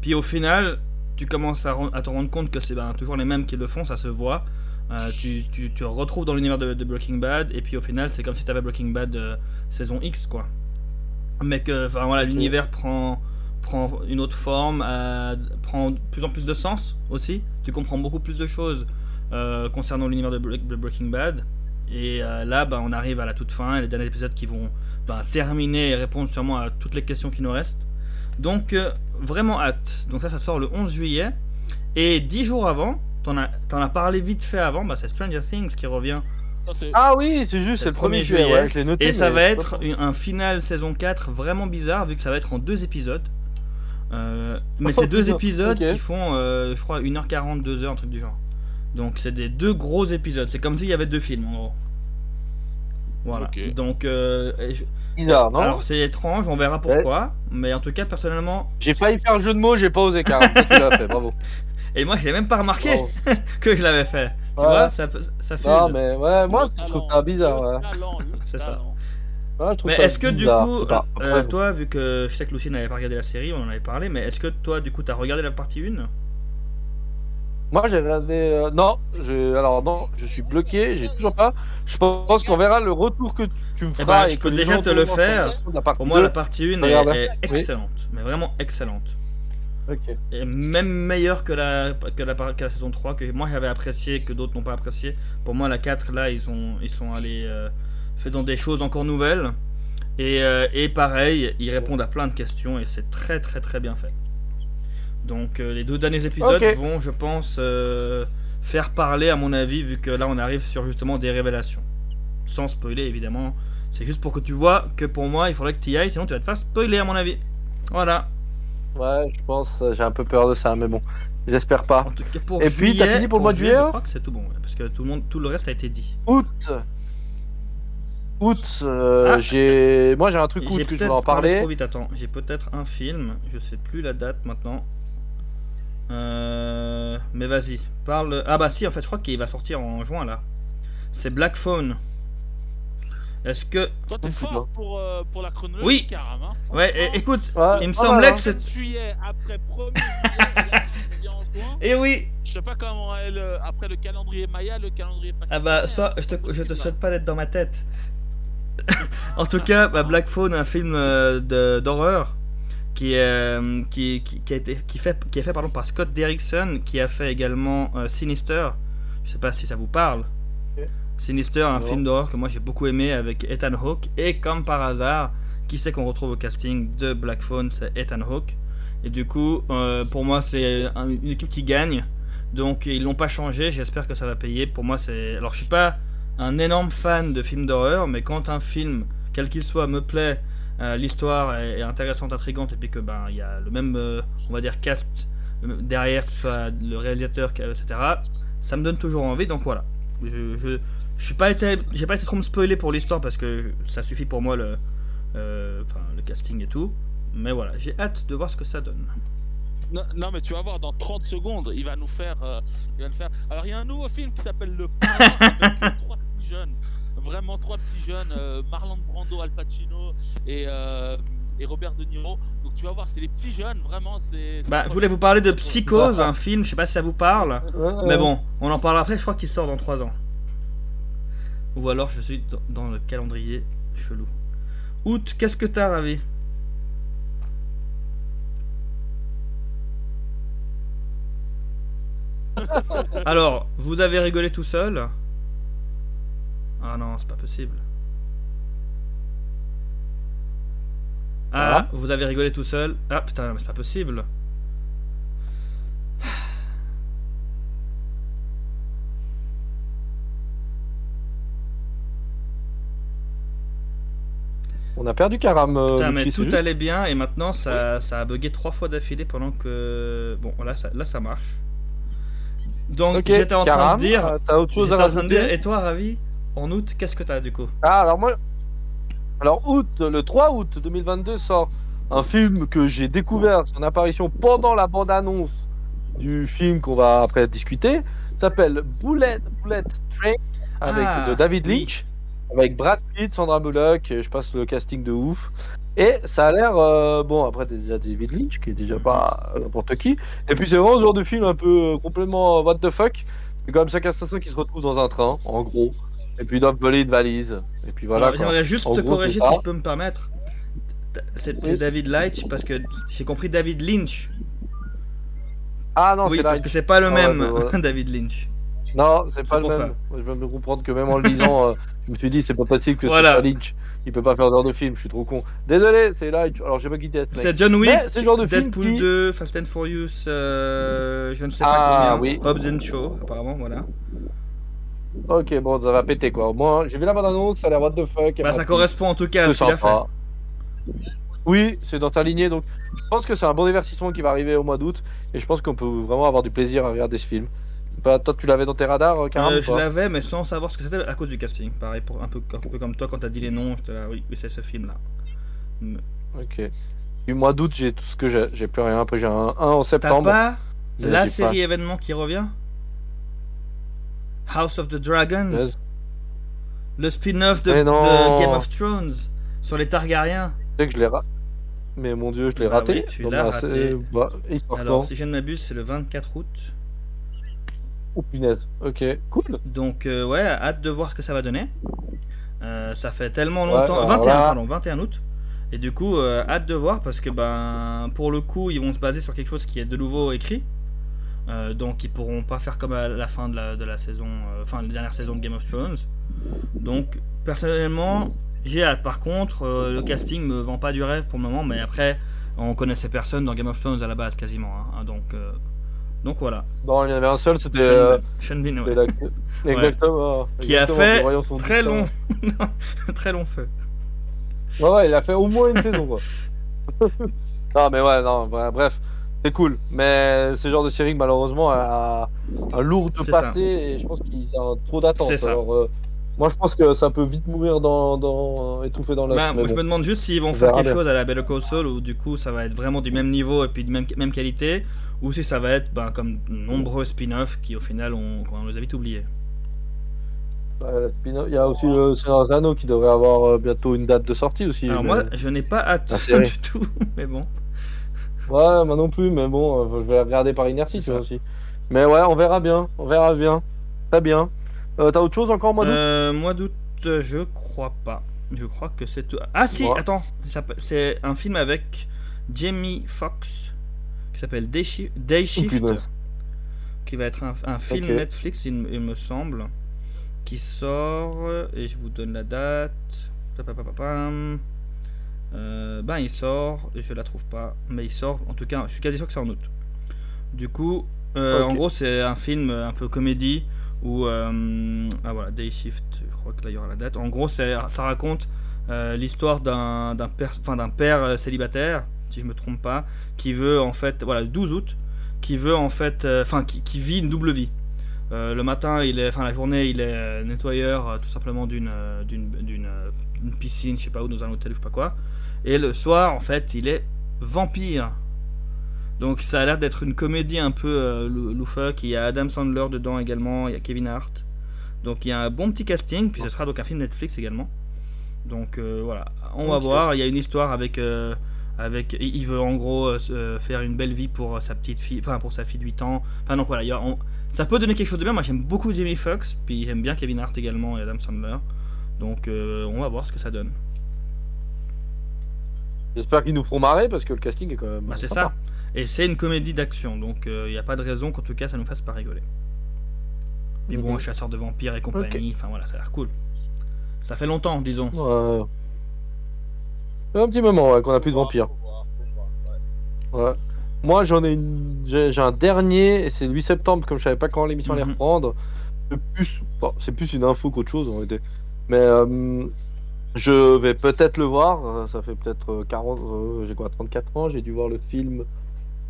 Puis au final, tu commences à, te rendre compte que c'est ben, toujours les mêmes qui le font, ça se voit. Euh, tu, retrouves dans l'univers de, de Breaking Bad, et puis au final, c'est comme si tu avais Breaking Bad saison X, quoi. Mais que enfin, voilà, l'univers prend, prend une autre forme, euh, prend de plus en plus de sens aussi. Tu comprends beaucoup plus de choses euh, concernant l'univers de, Bre- de Breaking Bad. Et euh, là, bah, on arrive à la toute fin, et les derniers épisodes qui vont bah, terminer et répondre sûrement à toutes les questions qui nous restent. Donc, euh, vraiment hâte. Donc, ça, ça sort le 11 juillet. Et 10 jours avant, t'en as, as parlé vite fait avant, bah, c'est Stranger Things qui revient. Non, Ah oui, c'est juste, c'est le 1er juillet. Ouais, je l'ai noté. Et ça va être un final saison 4 vraiment bizarre, vu que ça va être en deux épisodes. Euh, [LAUGHS] mais c'est deux épisodes qui font, euh, je crois, 1h40, 2h, un truc du genre. Donc c'est des deux gros épisodes. C'est comme s'il y avait deux films, en gros. Voilà. Donc, euh, je- bizarre, non alors c'est étrange, on verra pourquoi. Mais en tout cas, personnellement, J'ai failli faire le jeu de mots, j'ai pas osé, car tu l'as fait, bravo. [LAUGHS] et moi je l'ai même pas remarqué [LAUGHS] que je l'avais fait. Tu Ouais. vois, ça, ça fuse. Non, mais ouais, moi le je trouve ça bizarre. Ouais. C'est ça. Ouais, Mais est-ce que du coup, euh, toi, vu que je sais que Lucie n'avait pas regardé la série, on en avait parlé, mais est-ce que toi, du coup, t'as regardé la partie 1 Moi j'ai regardé. euh, Non, je... alors non, je suis bloqué, j'ai toujours pas. Je pense qu'on verra le retour que tu me feras. ben, je et peux que les déjà gens te le faire. Pour moi, 2. la partie 1 est, Oui. excellente, mais vraiment excellente. Ok. Et même meilleure que la, que la, que la saison 3, que moi j'avais apprécié, que d'autres n'ont pas apprécié. Pour moi, la 4, là, ils, ont, ils sont allés euh, faisant des choses encore nouvelles. Et, euh, et pareil, ils répondent à plein de questions et c'est très très très bien fait. Donc euh, les deux derniers épisodes vont, je pense, euh, faire parler à mon avis, vu que là on arrive sur justement des révélations. Sans spoiler évidemment. C'est juste pour que tu vois que pour moi, il faudrait que tu y ailles, sinon tu vas te faire spoiler à mon avis. Voilà. Ouais, je pense, j'ai un peu peur de ça, mais bon, j'espère pas. En tout cas pour Et puis, juillet, t'as fini pour le mois de juillet, Je hein crois que c'est tout bon, parce que tout le monde, tout le reste a été dit. Août. Août, euh, Ah. j'ai. Moi j'ai un truc août J'ai que je voulais en parler. trop vite. Attends, j'ai peut-être un film. Je sais plus la date maintenant. Euh, mais vas-y, parle. Ah bah si, en fait, je crois qu'il va sortir en juin là. C'est Black Phone. Est-ce que Toi, t'es Oh, fort pour, euh, pour la chronologie, Oui. Karam. Hein, ouais, écoute, Ouais, il me pas semblait que hein. c'est. 7 juillet, après 1er [LAUGHS] juillet, et en juin. Eh oui. Je sais pas comment est le, après le calendrier Maya, le calendrier Ah pakistanais. bah soit hein, je te, je te souhaite là. pas d'être dans ma tête. En tout cas, bah, Black Phone, un film euh, d'horreur qui, euh, qui, qui, qui a été qui fait qui est fait pardon par Scott Derrickson qui a fait également euh, Sinister. Je sais pas si ça vous parle. Ok. Sinister, un film d'horreur que moi j'ai beaucoup aimé avec Ethan Hawke et comme par hasard, qui c'est qu'on retrouve au casting de Black Phone, c'est Ethan Hawke. Et du coup, euh, pour moi, c'est un- une équipe qui gagne. Donc ils l'ont pas changé, j'espère que ça va payer. Pour moi, c'est. Alors je suis pas un énorme fan de films d'horreur, mais quand un film, quel qu'il soit, me plaît, euh, l'histoire est, intéressante, intrigante, et puis que ben il y a le même, euh, on va dire, cast euh, derrière, que ce soit le réalisateur, etc. Ça me donne toujours envie, donc voilà. Je, je, suis pas été, j'ai pas été trop me spoiler pour l'histoire parce que ça suffit pour moi le, enfin le casting et tout. Mais voilà, j'ai hâte de voir ce que ça donne. Non, non, mais tu vas voir, dans 30 secondes, il va nous faire. euh, il va nous faire... Alors, il y a un nouveau film qui s'appelle Le Parrain avec [LAUGHS] trois petits jeunes. Vraiment trois petits jeunes. euh, Marlon Brando, Al Pacino et, euh, et Robert De Niro. Donc, tu vas voir, c'est les petits jeunes, vraiment. c'est Bah, je voulais vous parler de Psychose, un film, je sais pas si ça vous parle. Ouais, Mais bon, on en parlera après, je crois qu'il sort dans 3 ans. Ou alors je suis dans- dans le calendrier chelou. Août, qu'est-ce que t'as, Ravi? [LAUGHS] Alors, vous avez rigolé tout seul Ah non, c'est pas possible. Ah, vous avez rigolé tout seul Ah putain, mais c'est pas possible. On a perdu Karam. Euh, putain, mais tout allait bien et maintenant ça, ça a bugué trois fois d'affilée pendant que. Bon, là là, ça marche. Donc j'étais en train de dire. T'as autre chose J'étais à en train de dire, rajouter et toi, Ravi, en août, qu'est-ce que t'as du coup? Ah, alors moi. Alors, août, le 3 août 2022 sort un film que j'ai découvert son apparition pendant la bande-annonce du film qu'on va après discuter. s'appelle Bullet, Bullet Train avec Ah, de David oui. Lynch, avec Brad Pitt, Sandra Bullock. Je passe le casting de ouf. Et ça a l'air. euh, bon, après, t'as déjà David Lynch qui est déjà pas n'importe qui. Et puis, c'est vraiment ce genre de film un peu euh, complètement euh, what the fuck. C'est comme chaque assassin qui se retrouve dans un train, en gros. Et puis, ils doivent voler une valise. Et puis voilà. Alors, quoi. J'aimerais juste En te gros, corriger c'est ça. si je peux me permettre. C'est c'est Oui. David Leitch parce que j'ai compris David Lynch. Ah non, oui, c'est parce Lynch. que c'est pas le Ah même bah ouais. [LAUGHS] David Lynch. Non, c'est pas le pour même. ça. Moi, je viens de comprendre que même en le lisant, euh, je me suis dit, c'est pas possible que Voilà. c'est pas Lynch. Il peut pas faire d'heure de film, je suis trop con. Désolé, c'est Lynch. Alors, j'ai pas quitté. C'est John Wick, Mais genre de film Deadpool qui- 2, Fast and Furious, euh, je ne sais Ah, pas combien. oui. Hobbs and Shaw, apparemment, voilà. Ok, bon, ça va péter quoi. Moi, j'ai vu la bande annonce, ça a l'air what the fuck. Bah, ça correspond en tout cas à ce qu'il a fait. Oui, c'est dans ta lignée, donc je pense que c'est un bon divertissement qui va arriver au mois d'août, et je pense qu'on peut vraiment avoir du plaisir à regarder ce film. Toi, tu l'avais dans tes radars, euh, Karam, Euh, je l'avais, mais sans savoir ce que c'était à cause du casting. Pareil, pour un peu, un peu comme toi, quand t'as dit les noms, j'étais là, oui, c'est ce film-là. Mais- Ok. Du mois d'août, j'ai tout ce que j'ai. J'ai plus rien. Après, j'ai un 1 en T'as septembre. pas mais la série événement qui revient? House of the Dragons? Yes. Le spin-off de. Game of Thrones sur les Targaryens. Tu sais que je l'ai raté. Mais mon dieu, je l'ai Bah raté. oui, tu l'as raté. Bah, Alors, si je ne m'abuse, c'est le 24 août. Oh punaise. Ok, cool. Donc, euh, ouais, hâte de voir ce que ça va donner. Euh, ça fait tellement longtemps. alors 21, là- pardon, 21 août. Et du coup, euh, hâte de voir parce que, ben, pour le coup, ils vont se baser sur quelque chose qui est de nouveau écrit. Donc, ils pourront pas faire comme à la fin de la, de la saison, enfin, la dernière saison de Game of Thrones. Donc, personnellement, j'ai hâte. Par contre, le casting me vend pas du rêve pour le moment, mais après, on connaissait personne dans Game of Thrones à la base quasiment. hein, donc, donc voilà. Non, il y en avait un seul, c'était. Euh, Sean Bean, ouais. Exactement. Qui a exactement, fait Très long, [LAUGHS] très long feu. Ouais, ouais, il a fait au moins une saison, quoi. [LAUGHS] non, mais ouais, non, bref, c'est cool. Mais ce genre de série, malheureusement, a un lourd ça. passé et je pense qu'il a trop d'attentes. Alors, euh, moi, je pense que ça peut vite mourir dans, dans étouffé dans l'œuf. Bah, je me demande juste s'ils vont On faire quelque bien. chose à la Better Call Saul où du coup ça va être vraiment du même niveau et puis de même, même qualité ou si ça va être ben, comme nombreux spin-offs qui au final on, on les a vite oubliés. Spin-off- Il y a aussi le Seigneur Anneaux qui devrait avoir euh, bientôt une date de sortie aussi. Alors moi je n'ai pas hâte La [LAUGHS] série. du tout mais bon. Ouais, moi non plus, mais bon, euh, je vais la regarder par inertie, tu vois aussi. Mais ouais, on verra bien, on verra bien. Très bien. Euh, T'as autre chose encore, moi, d'août Euh, mois d'août euh, je crois pas. Je crois que c'est tout. Ah si, Ouais. attends, c'est un film avec Jamie Foxx qui s'appelle Day, Shi- Day Shift. qui va être un, un film. Netflix, il, me- il me semble, qui sort, et je vous donne la date. Euh, ben, il sort, je la trouve pas, mais il sort, en tout cas, je suis quasi sûr que c'est en août. Du coup, euh, en gros, c'est un film un peu comédie où. euh, ah voilà, Day Shift, je crois que là il y aura la date. En gros, ça raconte euh, l'histoire d'un père, d'un père euh, célibataire, si je me trompe pas, qui veut en fait, voilà, le 12 août, qui veut en fait, enfin, qui, vit une double vie. Le matin, enfin la journée, il est nettoyeur tout simplement d'une d'une piscine, je sais pas où, dans un hôtel, je sais pas quoi. Et le soir, en fait, il est vampire. Donc ça a l'air d'être une comédie un peu euh, lou- loufoque. Il y a Adam Sandler dedans également, il y a Kevin Hart. Donc il y a un bon petit casting, puis ce sera donc un film Netflix également. Donc euh, voilà, on va voir. Il y a une histoire avec, euh, avec, il veut en gros faire une belle vie pour sa petite fille, enfin pour sa fille de 8 ans. Enfin donc voilà, il y a- on- ça peut donner quelque chose de bien. Moi j'aime beaucoup Jamie Foxx, puis j'aime bien Kevin Hart également et Adam Sandler. Donc on va voir ce que ça donne. J'espère qu'ils nous feront marrer parce que le casting est quand même. Bah, c'est ça. Et c'est une comédie d'action, donc il n'y a pas de raison qu'en tout cas ça nous fasse pas rigoler. Puis bon, Mhm. un chasseur de vampires et compagnie, enfin voilà, ça a l'air cool. Ça fait longtemps, disons. Ouais. Un petit moment ouais, qu'on a plus de vampires. Ouais. Moi j'en ai une. J'ai un dernier et c'est le 8 septembre, comme je savais pas quand l'émission allait Mhm. reprendre. C'est plus... bon, c'est plus une info qu'autre chose en réalité. Mais euh, Je vais peut-être le voir, euh, ça fait peut-être euh, 40, euh, j'ai quoi, 34 ans, j'ai dû voir le film,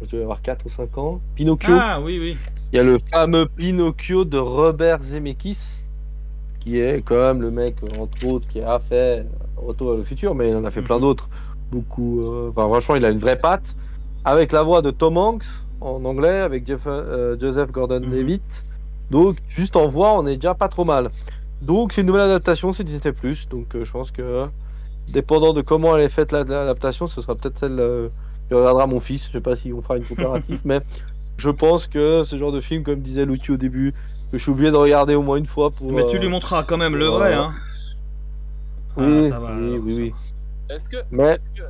je devais avoir 4 ou 5 ans. Pinocchio, Ah oui, oui. il y a le fameux Pinocchio de Robert Zemeckis, qui est quand même le mec, entre autres, qui a fait Retour vers le futur, mais il en a fait plein Mhm. d'autres, beaucoup, euh, enfin franchement, il a une vraie patte, avec la voix de Tom Hanks, en anglais, avec Jeff- euh, Joseph Gordon-Levitt, donc juste en voix, on est déjà pas trop mal. Donc c'est une nouvelle adaptation, c'est Disney+, donc euh, je pense que, dépendant de comment elle est faite la- l'adaptation, ce sera peut-être celle euh, que regardera mon fils, je sais pas si on fera une coopérative, [LAUGHS] mais je pense que ce genre de film, comme disait Lucky au début, que je suis obligé de regarder au moins une fois pour... Mais tu lui montreras quand même le euh, vrai, hein. Ah, Oui, ça va, oui, alors, oui, ça oui. Est-ce que, Mais- est-ce que,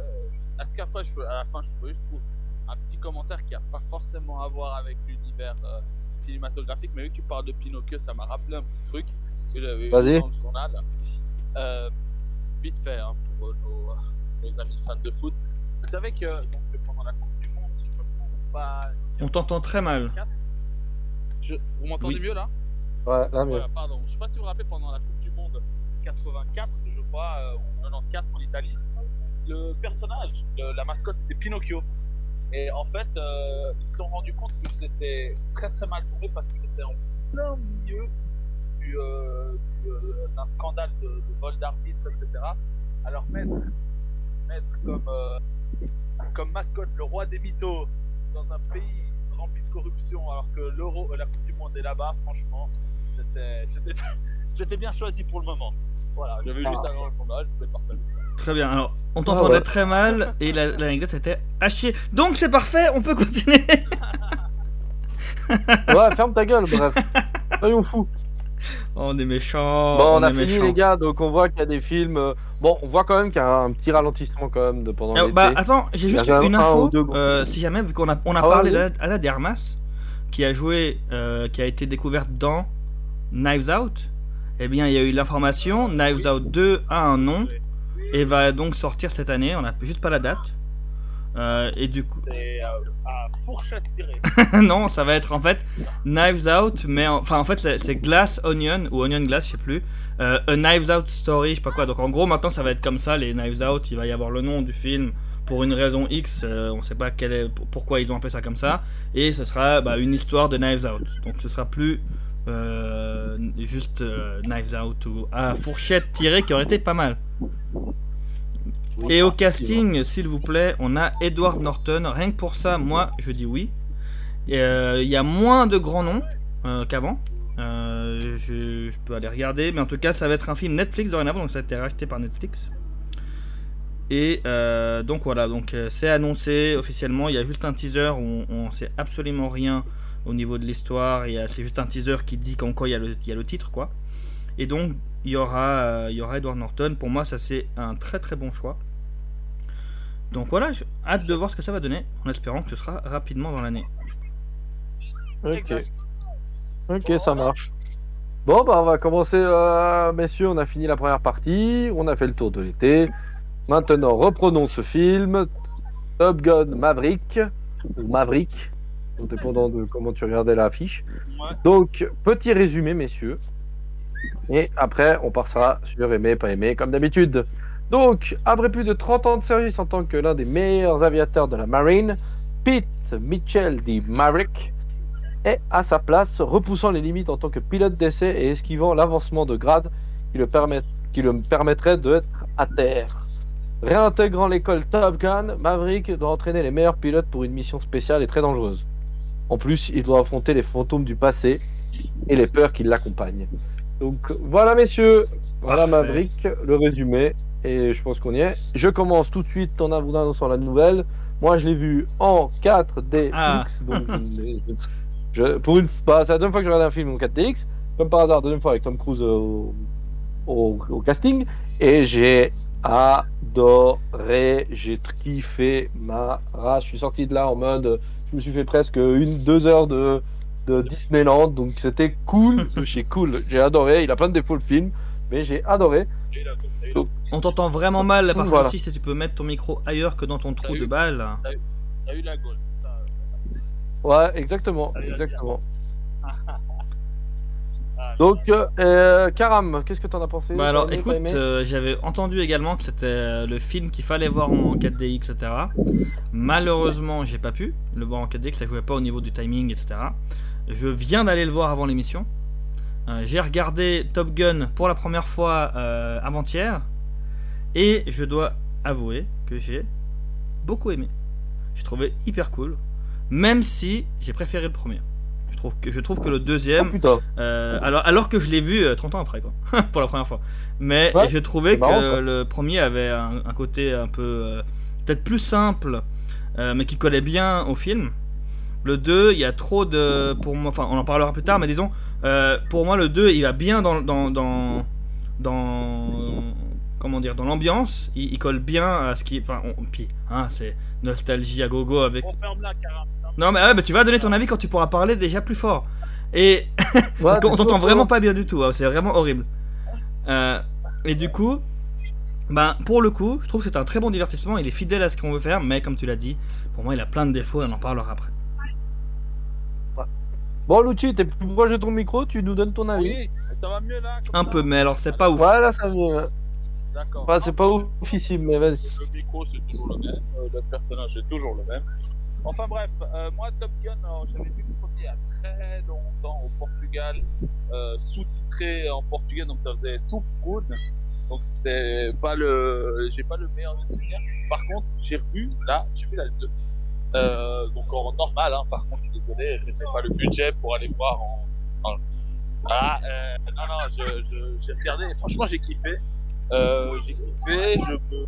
est-ce qu'après, je à la fin, je peux juste trouver un petit commentaire qui a pas forcément à voir avec l'univers euh, cinématographique, mais vu que tu parles de Pinocchio, ça m'a rappelé un petit truc que j'avais vu Vas-y. dans le journal. Euh, vite fait, hein, pour euh, nos, nos amis fans de foot. Vous savez que donc, pendant la Coupe du Monde, si je me trompe pas, On t'entend très mal. je- vous m'entendez Oui. mieux là? Ouais, là. Voilà, pardon. Je sais pas si vous vous rappelez pendant la Coupe du Monde 84, je crois, euh, ou 94 en Italie, le personnage, de la mascotte, c'était Pinocchio. Et en fait, euh, ils se sont rendus compte que c'était très très mal tourné parce que c'était en plein milieu du, euh, du, euh, d'un scandale de, de vol d'arbitre, etc. Alors mettre, mettre comme, euh, comme mascotte le roi des mythos dans un pays rempli de corruption alors que l'euro, euh, la Coupe du Monde est là-bas, franchement, c'était, [LAUGHS] bien choisi pour le moment. Voilà, j'avais lu Ah. ça dans le journal, je voulais partager ça. Très bien. Alors, on t'entendait ouais. très mal et la- [LAUGHS] l'anecdote était à chier. Donc c'est parfait, on peut continuer. [LAUGHS] Ouais, ferme ta gueule, bref. Soyons fous. [LAUGHS] On est méchants. bon, on, a fini les gars, donc on voit qu'il y a des films... euh, Bon, on voit quand même qu'il y a un petit ralentissement quand même de pendant l'été. bah attends, j'ai juste une un info. euh, si jamais, vu qu'on a, on a Ah ouais, parlé oui. d'Anna Anna de Armas, qui a joué, euh, qui a été découverte dans Knives Out, eh bien il y a eu l'information, Knives Out 2 a un nom et va donc sortir cette année, on n'a juste pas la date. Euh, et du coup, C'est euh, à fourchette tirée. [LAUGHS] non, ça va être en fait Knives Out, mais en- enfin en fait c'est- Glass Onion ou Onion Glass, je sais plus. Euh, a Knives Out Story, je sais pas quoi. Donc en gros maintenant ça va être comme ça, les Knives Out, il va y avoir le nom du film pour une raison X, euh, on sait pas est, pourquoi ils ont appelé ça comme ça, et ce sera bah, une histoire de Knives Out. Donc ce sera plus euh, juste euh, Knives Out ou à fourchette tirée qui aurait été pas mal. Et au casting, s'il vous plaît, on a Edward Norton. Rien que pour ça, moi, je dis oui. Euh, Il y a moins de grands noms euh, qu'avant. Euh, je, peux aller regarder, mais en tout cas, ça va être un film Netflix dorénavant, donc ça a été racheté par Netflix. Et donc voilà, donc c'est annoncé officiellement. Il y a juste un teaser où on, on sait absolument rien au niveau de l'histoire. C'est juste un teaser qui dit qu'en quoi il y, a le, y a le titre, quoi. Et donc il y aura, euh, il y aura Edward Norton. Pour moi, ça c'est un très très bon choix. Donc voilà, j'ai hâte de voir ce que ça va donner, en espérant que ce sera rapidement dans l'année. Ok, ok, ça marche. Bon, bah on va commencer, euh, messieurs, on a fini la première partie, on a fait le tour de l'été. Maintenant, reprenons ce film, Top Gun Maverick, ou Maverick, dépendant de comment tu regardais l'affiche. Donc, petit résumé, messieurs. Et après, on passera sur aimer, pas aimer, comme d'habitude. Donc, après plus de 30 ans de service en tant que l'un des meilleurs aviateurs de la Marine, Pete Mitchell dit Maverick est à sa place, repoussant les limites en tant que pilote d'essai et esquivant l'avancement de grade qui le, permettrait d'être à terre. Réintégrant l'école Top Gun, Maverick doit entraîner les meilleurs pilotes pour une mission spéciale et très dangereuse. En plus, il doit affronter les fantômes du passé et les peurs qui l'accompagnent. Donc voilà messieurs, voilà Parfait. Maverick, le résumé, et je pense qu'on y est. Je commence tout de suite en vous annonçant la nouvelle. Moi je l'ai vu en 4DX, Ah. donc je l'ai- je- pour une bah, c'est la deuxième fois que je regarde un film en 4DX, comme par hasard, deuxième fois avec Tom Cruise au, au- au casting, et j'ai adoré, j'ai kiffé ma race. Je suis sorti de là en mode, je me suis fait presque une, deux heures de, de Disneyland, donc c'était cool, de [LAUGHS] chez cool. J'ai adoré, il a plein de défauts le film, mais j'ai adoré. On t'entend vraiment mal, par Voilà. contre, si tu peux mettre ton micro ailleurs que dans ton trou de balle. t'as eu la c'est ça. Ouais, exactement, exactement. [LAUGHS] Ah, Donc, euh, euh, Karam, qu'est-ce que t'en as pensé? Bah alors aimé, écoute, euh, j'avais entendu également que c'était le film qu'il fallait voir en 4DX, etc. Malheureusement, j'ai pas pu le voir en 4DX, ça jouait pas au niveau du timing, etc. Je viens d'aller le voir avant l'émission. Euh, j'ai regardé Top Gun pour la première fois euh, avant-hier. Et je dois avouer que j'ai beaucoup aimé. J'ai trouvé hyper cool. Même si j'ai préféré le premier. Je trouve que, je trouve que le Oh deuxième. putain. Euh, alors, alors que je l'ai vu euh, 30 ans après, quoi, [LAUGHS] pour la première fois. Mais Ouais, je trouvais marrant, que le premier avait un, un côté un peu. euh, peut-être plus simple, euh, mais qui collait bien au film. Le 2, il y a trop de. Pour moi, enfin, on en parlera plus tard, mais disons, euh, pour moi, le 2, il va bien dans. dans, dans, dans comment dire, dans l'ambiance, il, il colle bien à ce qui. Enfin, on, puis, hein, c'est nostalgie à gogo avec. Non, mais, ouais, mais tu vas donner ton avis quand tu pourras parler déjà plus fort. Et [LAUGHS] Ouais, [LAUGHS] on t'entend vraiment pas bien du tout, hein, c'est vraiment horrible. Euh, et du coup, ben, pour le coup, je trouve que c'est un très bon divertissement, il est fidèle à ce qu'on veut faire, mais comme tu l'as dit, pour moi il a plein de défauts et on en parlera après. Bon, Lucci, t'es plus proche de ton micro, tu nous donnes ton avis. Oui, ça va mieux là Un ça peu, mais alors c'est pas ouf. Voilà, ça vient. D'accord. Enfin, c'est pas oufissime, mais vas-y. Le micro, c'est toujours le même. euh, le personnage, c'est toujours le même. Enfin bref, euh, moi, Top Gun, alors, j'avais vu le premier il y a très longtemps au Portugal, euh, sous-titré en portugais, donc ça faisait tout good. Donc c'était pas le, j'ai pas le meilleur des souvenirs. Par contre, j'ai revu, là, j'ai vu la 2. Euh, donc en normal, hein, par contre, je suis désolé, je n'ai pas le budget pour aller voir en. Ah, euh, non, non, je- je- j'ai regardé, franchement, j'ai kiffé. Euh, j'ai kiffé, je me.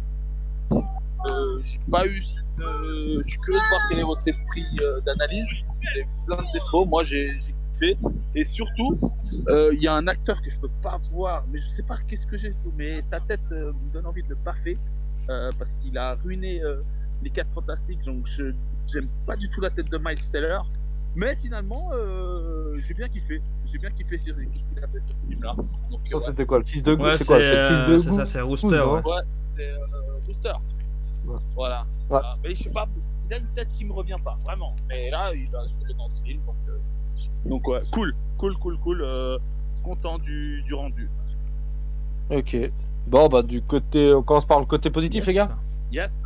Euh, j'ai pas eu. cette, euh, je suis curieux de voir quel est votre esprit d'analyse. Il y a eu plein de défauts. Moi, j'ai j'ai kiffé. Et surtout, il y a un acteur que je peux pas voir, mais je sais pas qu'est-ce que j'ai, mais sa tête me donne envie de le baffer euh, parce qu'il a ruiné les 4 fantastiques. Donc, je j'aime pas du tout la tête de Miles Teller. Mais finalement, euh, j'ai bien kiffé. J'ai bien kiffé sur qu'est-ce qu'il a fait ce film-là. Ça, c'était quoi Le fils de Ouais, C'est quoi C'est le fils de c'est Gou ça, c'est Rooster. Ouais. Ouais, c'est euh. Ouais. Voilà. Ouais. Voilà. Mais je sais pas, il a une tête qui me revient pas, vraiment. Mais là, il a joué dans ce film. Donc, euh, donc ouais, cool, cool, cool, cool. euh, content du, du rendu. Ok. Bon, bah, du côté. On commence par le côté positif, Yes. les gars Yes.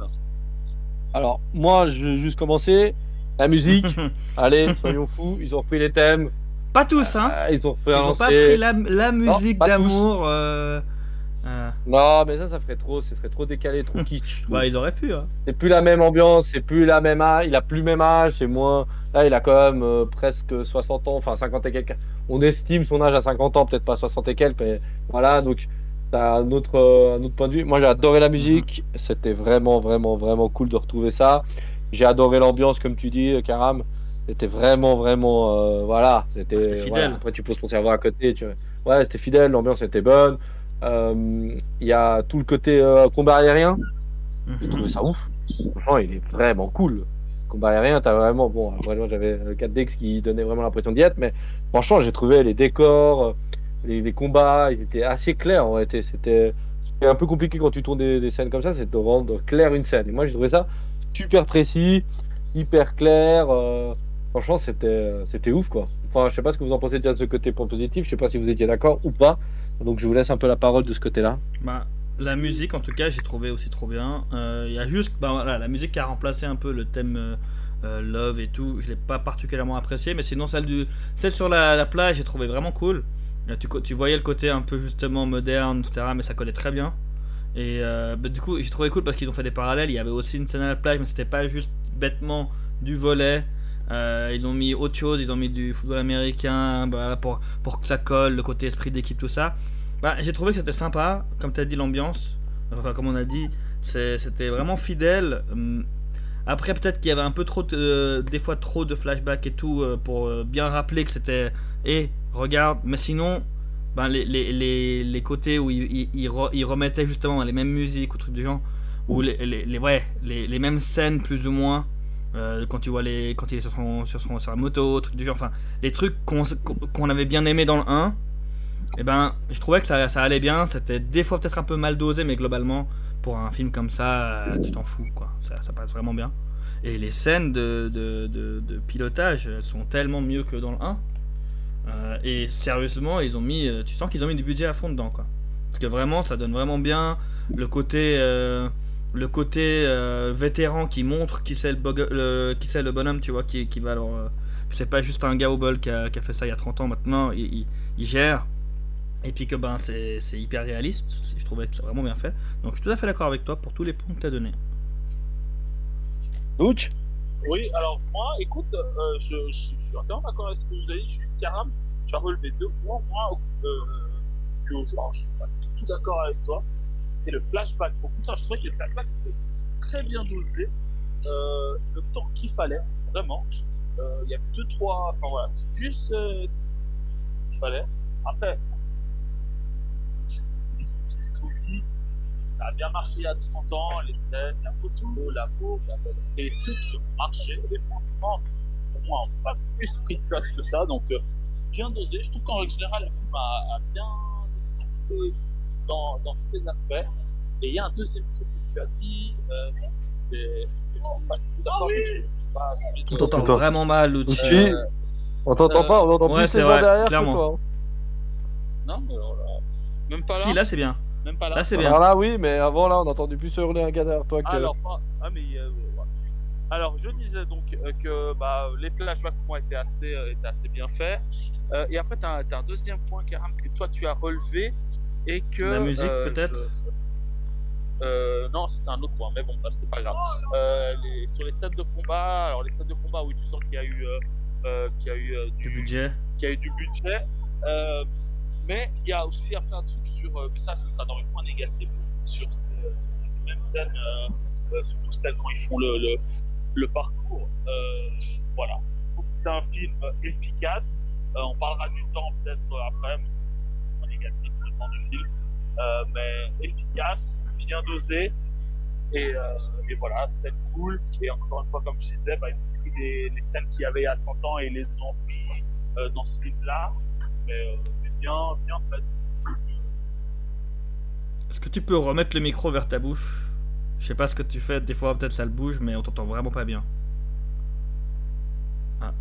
Alors, moi, je vais juste commencer. La musique, [LAUGHS] allez, soyons fous, ils ont repris les thèmes. pas tous, hein. Ah, ils ont fait Ils ont pas pris la, la musique d'amour. euh, euh, Non, mais ça, ça ferait trop, ce serait trop décalé, trop [LAUGHS] kitsch. bah, ils auraient pu, hein. C'est plus la même ambiance, c'est plus la même âge, il a plus le même âge, c'est moins. Là, il a quand même euh, presque 60 ans, enfin 50 et quelques. On estime son âge à 50 ans, peut-être pas 60 et quelques, mais voilà, donc t'as un autre, euh, un autre point de vue. Moi, j'ai adoré la musique, c'était vraiment, vraiment, vraiment cool de retrouver ça. J'ai adoré l'ambiance, comme tu dis, euh, Karam. C'était vraiment, vraiment, euh, voilà, c'était. C'était fidèle. voilà. Après, tu poses ton cerveau à côté, tu. Ouais, c'était fidèle, l'ambiance était bonne. Euh, Il y a tout le côté combat aérien. J'ai Mhm. trouvé ça ouf. Franchement, il est vraiment cool. Combat aérien, t'as vraiment. Bon, après, moi j'avais euh, 4DX qui donnait vraiment l'impression d'y être, mais franchement, j'ai trouvé les décors, les, combats, ils étaient assez clairs en réalité. C'était un peu compliqué quand tu tournes des, scènes comme ça, c'est de rendre clair une scène. Et moi, j'ai trouvé ça super précis, hyper clair. euh, franchement, c'était c'était ouf quoi. Enfin, je sais pas ce que vous en pensez de ce côté point positif, je sais pas si vous étiez d'accord ou pas. Donc, je vous laisse un peu la parole de ce côté-là. Bah, la musique, en tout cas, j'ai trouvé aussi trop bien. Euh, Il y a juste bah, voilà, la musique qui a remplacé un peu le thème euh, Love et tout. Je l'ai pas particulièrement apprécié, mais sinon, celle, du, celle sur la, la plage, j'ai trouvé vraiment cool. Tu, tu voyais le côté un peu justement moderne, etc., mais ça collait très bien. Et euh, bah, du coup, j'ai trouvé cool parce qu'ils ont fait des parallèles. Il y avait aussi une scène à la plage, mais c'était pas juste bêtement du volet. Euh, ils ont mis autre chose, ils ont mis du football américain bah, pour, pour que ça colle, le côté esprit d'équipe, tout ça. Bah, j'ai trouvé que c'était sympa, comme tu as dit, l'ambiance. Enfin, comme on a dit, c'était vraiment fidèle. Hum, Après, peut-être qu'il y avait un peu trop, de- des fois trop de flashbacks et tout, euh, pour bien rappeler que c'était. Et regarde, mais sinon, ben, les, les, les, les côtés où ils il, il re- justement les mêmes musiques ou trucs du genre, ou les, les, ouais, les, mêmes scènes plus ou moins. euh, quand tu vois les quand il est sur sur sur la moto trucs du genre enfin les trucs qu'on avait bien aimé dans le 1 et ben je trouvais que ça, ça allait bien c'était des fois peut-être un peu mal dosé mais globalement pour un film comme ça euh, tu t'en fous quoi ça, ça passe vraiment bien et les scènes de, de, de, de pilotage elles sont tellement mieux que dans le 1 Euh, et sérieusement, ils ont mis, euh, tu sens qu'ils ont mis du budget à fond dedans, quoi. Parce que vraiment, ça donne vraiment bien le côté, euh, le côté vétéran qui montre qui c'est le, le- qui c'est le bonhomme, tu vois, qui, qui va alors. c'est pas juste un gars au bol qui a, fait ça il y a 30 ans maintenant, il, gère. Et puis que ben c'est hyper réaliste, je trouvais que c'est vraiment bien fait. Donc je suis tout à fait d'accord avec toi pour tous les points que tu as donnés. Ouch Oui, alors moi, écoute, euh, je, je- suis entièrement d'accord avec ce que vous avez dit. Juste, Karam, tu as relevé deux points. Moi, euh, que genre, je suis pas du tout d'accord avec toi. C'est le flashback. Au contraire, je trouvais que le flashback était très bien dosé. Euh, le temps qu'il fallait, vraiment. Euh, Il y avait deux, trois. Enfin voilà, c'est juste euh, ce qu'il fallait. Après. Ça a bien marché il y a 30 ans, les scènes, la photo, la peau, la c'est les trucs qui ont marché. Et franchement, pour moi, on n'a pas plus pris de place que ça. Donc, euh, bien dosé. Je trouve qu'en règle générale, le film a, a bien dans, dans tous les aspects. Et il y a un deuxième truc que tu as dit. Euh, et- et pas tout as dit. On t'entend Attends. vraiment mal, Lucci. Oui. On t'entend Euh, pas, on entend ouais, plus c'est les gens vrai, derrière clairement. que toi. hein. Non, mais alors là, même pas là. Si, là c'est bien. Même pas là. Là c'est Alors bien. là, oui, mais avant, là, on a entendu plus hurler un gars derrière toi que. Alors, pas- ah, mais, euh, ouais. Alors, je disais donc euh, que bah, les flashbacks pour moi étaient assez, euh, étaient assez bien faits. Euh, et après, tu as, un deuxième point, Karam, que toi tu as relevé. Et que. La musique, euh, peut-être je- Euh, non, c'était un autre point, mais bon, c'est pas grave. Euh, les- sur les scènes de combat, alors les scènes de combat, oui, tu sens qu'il y a eu, euh, euh, qu'il y a eu euh, Du budget. qu'il y a eu du budget. Euh, mais il y a aussi après un truc sur. euh, mais ça, ce sera dans les points négatifs. Sur ces, mêmes scènes, euh, euh, surtout celles quand ils font le, le, le parcours. Euh, voilà. Que c'était un film efficace. Euh, on parlera du temps peut-être après, mais c'est un point négatif le temps du film. Mais efficace, bien dosé. Et, et voilà, scène cool. Et encore une fois, comme je disais, bah, ils ont pris les, les scènes qu'il y avait il y a 30 ans et les ont mis dans ce film-là. Mais bien, bien fait. Est-ce que tu peux remettre le micro vers ta bouche? Je sais pas ce que tu fais, des fois peut-être ça le bouge, mais on t'entend vraiment pas bien. Ah.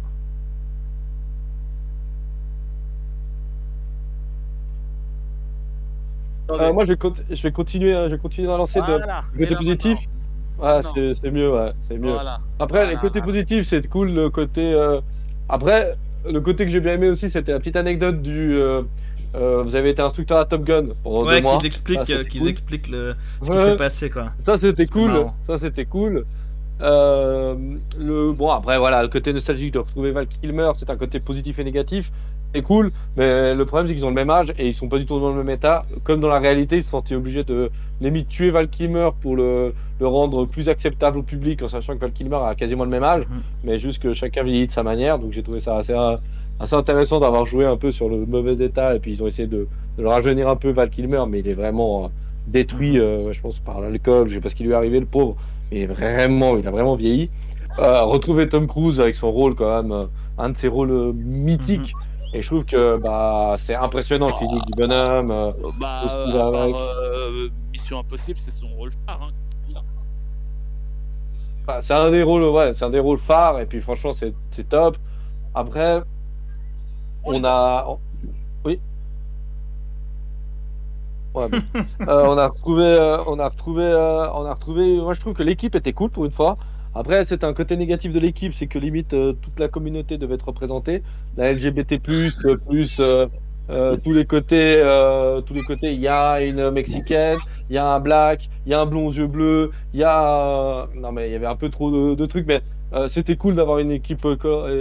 Euh, moi, je vais, je vais continuer, hein, je vais continuer dans lancer de Voilà. côté Et là, positif. Ah, c'est mieux, ouais, c'est mieux. Voilà. Après, les Voilà. côtés positifs, c'est cool. Le côté. euh, Après, le côté que j'ai bien aimé aussi, c'était la petite anecdote du. euh, euh, vous avez été instructeur à Top Gun pendant Ouais, deux mois. qu'ils expliquent, Ah, c'était qu'ils cool. expliquent le... ce Ouais. qui s'est passé quoi. Ça, c'était C'était cool. marrant. Ça, c'était cool. Euh, le bon après voilà le côté nostalgique de retrouver Val Kilmer c'est un côté positif et négatif c'est cool mais le problème c'est qu'ils ont le même âge et ils sont pas du tout dans le même état. Comme dans la réalité ils se sont sentis obligés de limite tuer Val Kilmer pour le, le rendre plus acceptable au public en sachant que Val Kilmer a quasiment le même âge Mhm. mais juste que chacun vieillit de sa manière. Donc j'ai trouvé ça assez assez intéressant d'avoir joué un peu sur le mauvais état et puis ils ont essayé de, de le rajeunir un peu Val Kilmer mais il est vraiment euh, détruit euh, je pense par l'alcool. Je sais pas ce qui lui est arrivé le pauvre mais vraiment il a vraiment vieilli. Euh, retrouver Tom Cruise avec son rôle quand même un de ses rôles mythiques et je trouve que bah c'est impressionnant le physique du bonhomme euh, Euh, Bah, euh, part euh, Mission Impossible, c'est son rôle phare. Hein. Enfin, c'est un des rôles, ouais, c'est un des rôles phares, et puis franchement, c'est c'est top. Après, on a. Oui. Ouais, bon. Euh, on a retrouvé, euh, on a retrouvé, euh, on a retrouvé. Moi, je trouve que l'équipe était cool pour une fois. Après, c'est un côté négatif de l'équipe, c'est que limite euh, toute la communauté devait être représentée. La LGBT+, euh, plus euh, euh, tous les côtés, tous les côtés. Il y a une mexicaine, il y a un black, il y a un blond aux yeux bleus, il y a. Non, mais il y avait un peu trop de, de trucs, mais c'était cool d'avoir une équipe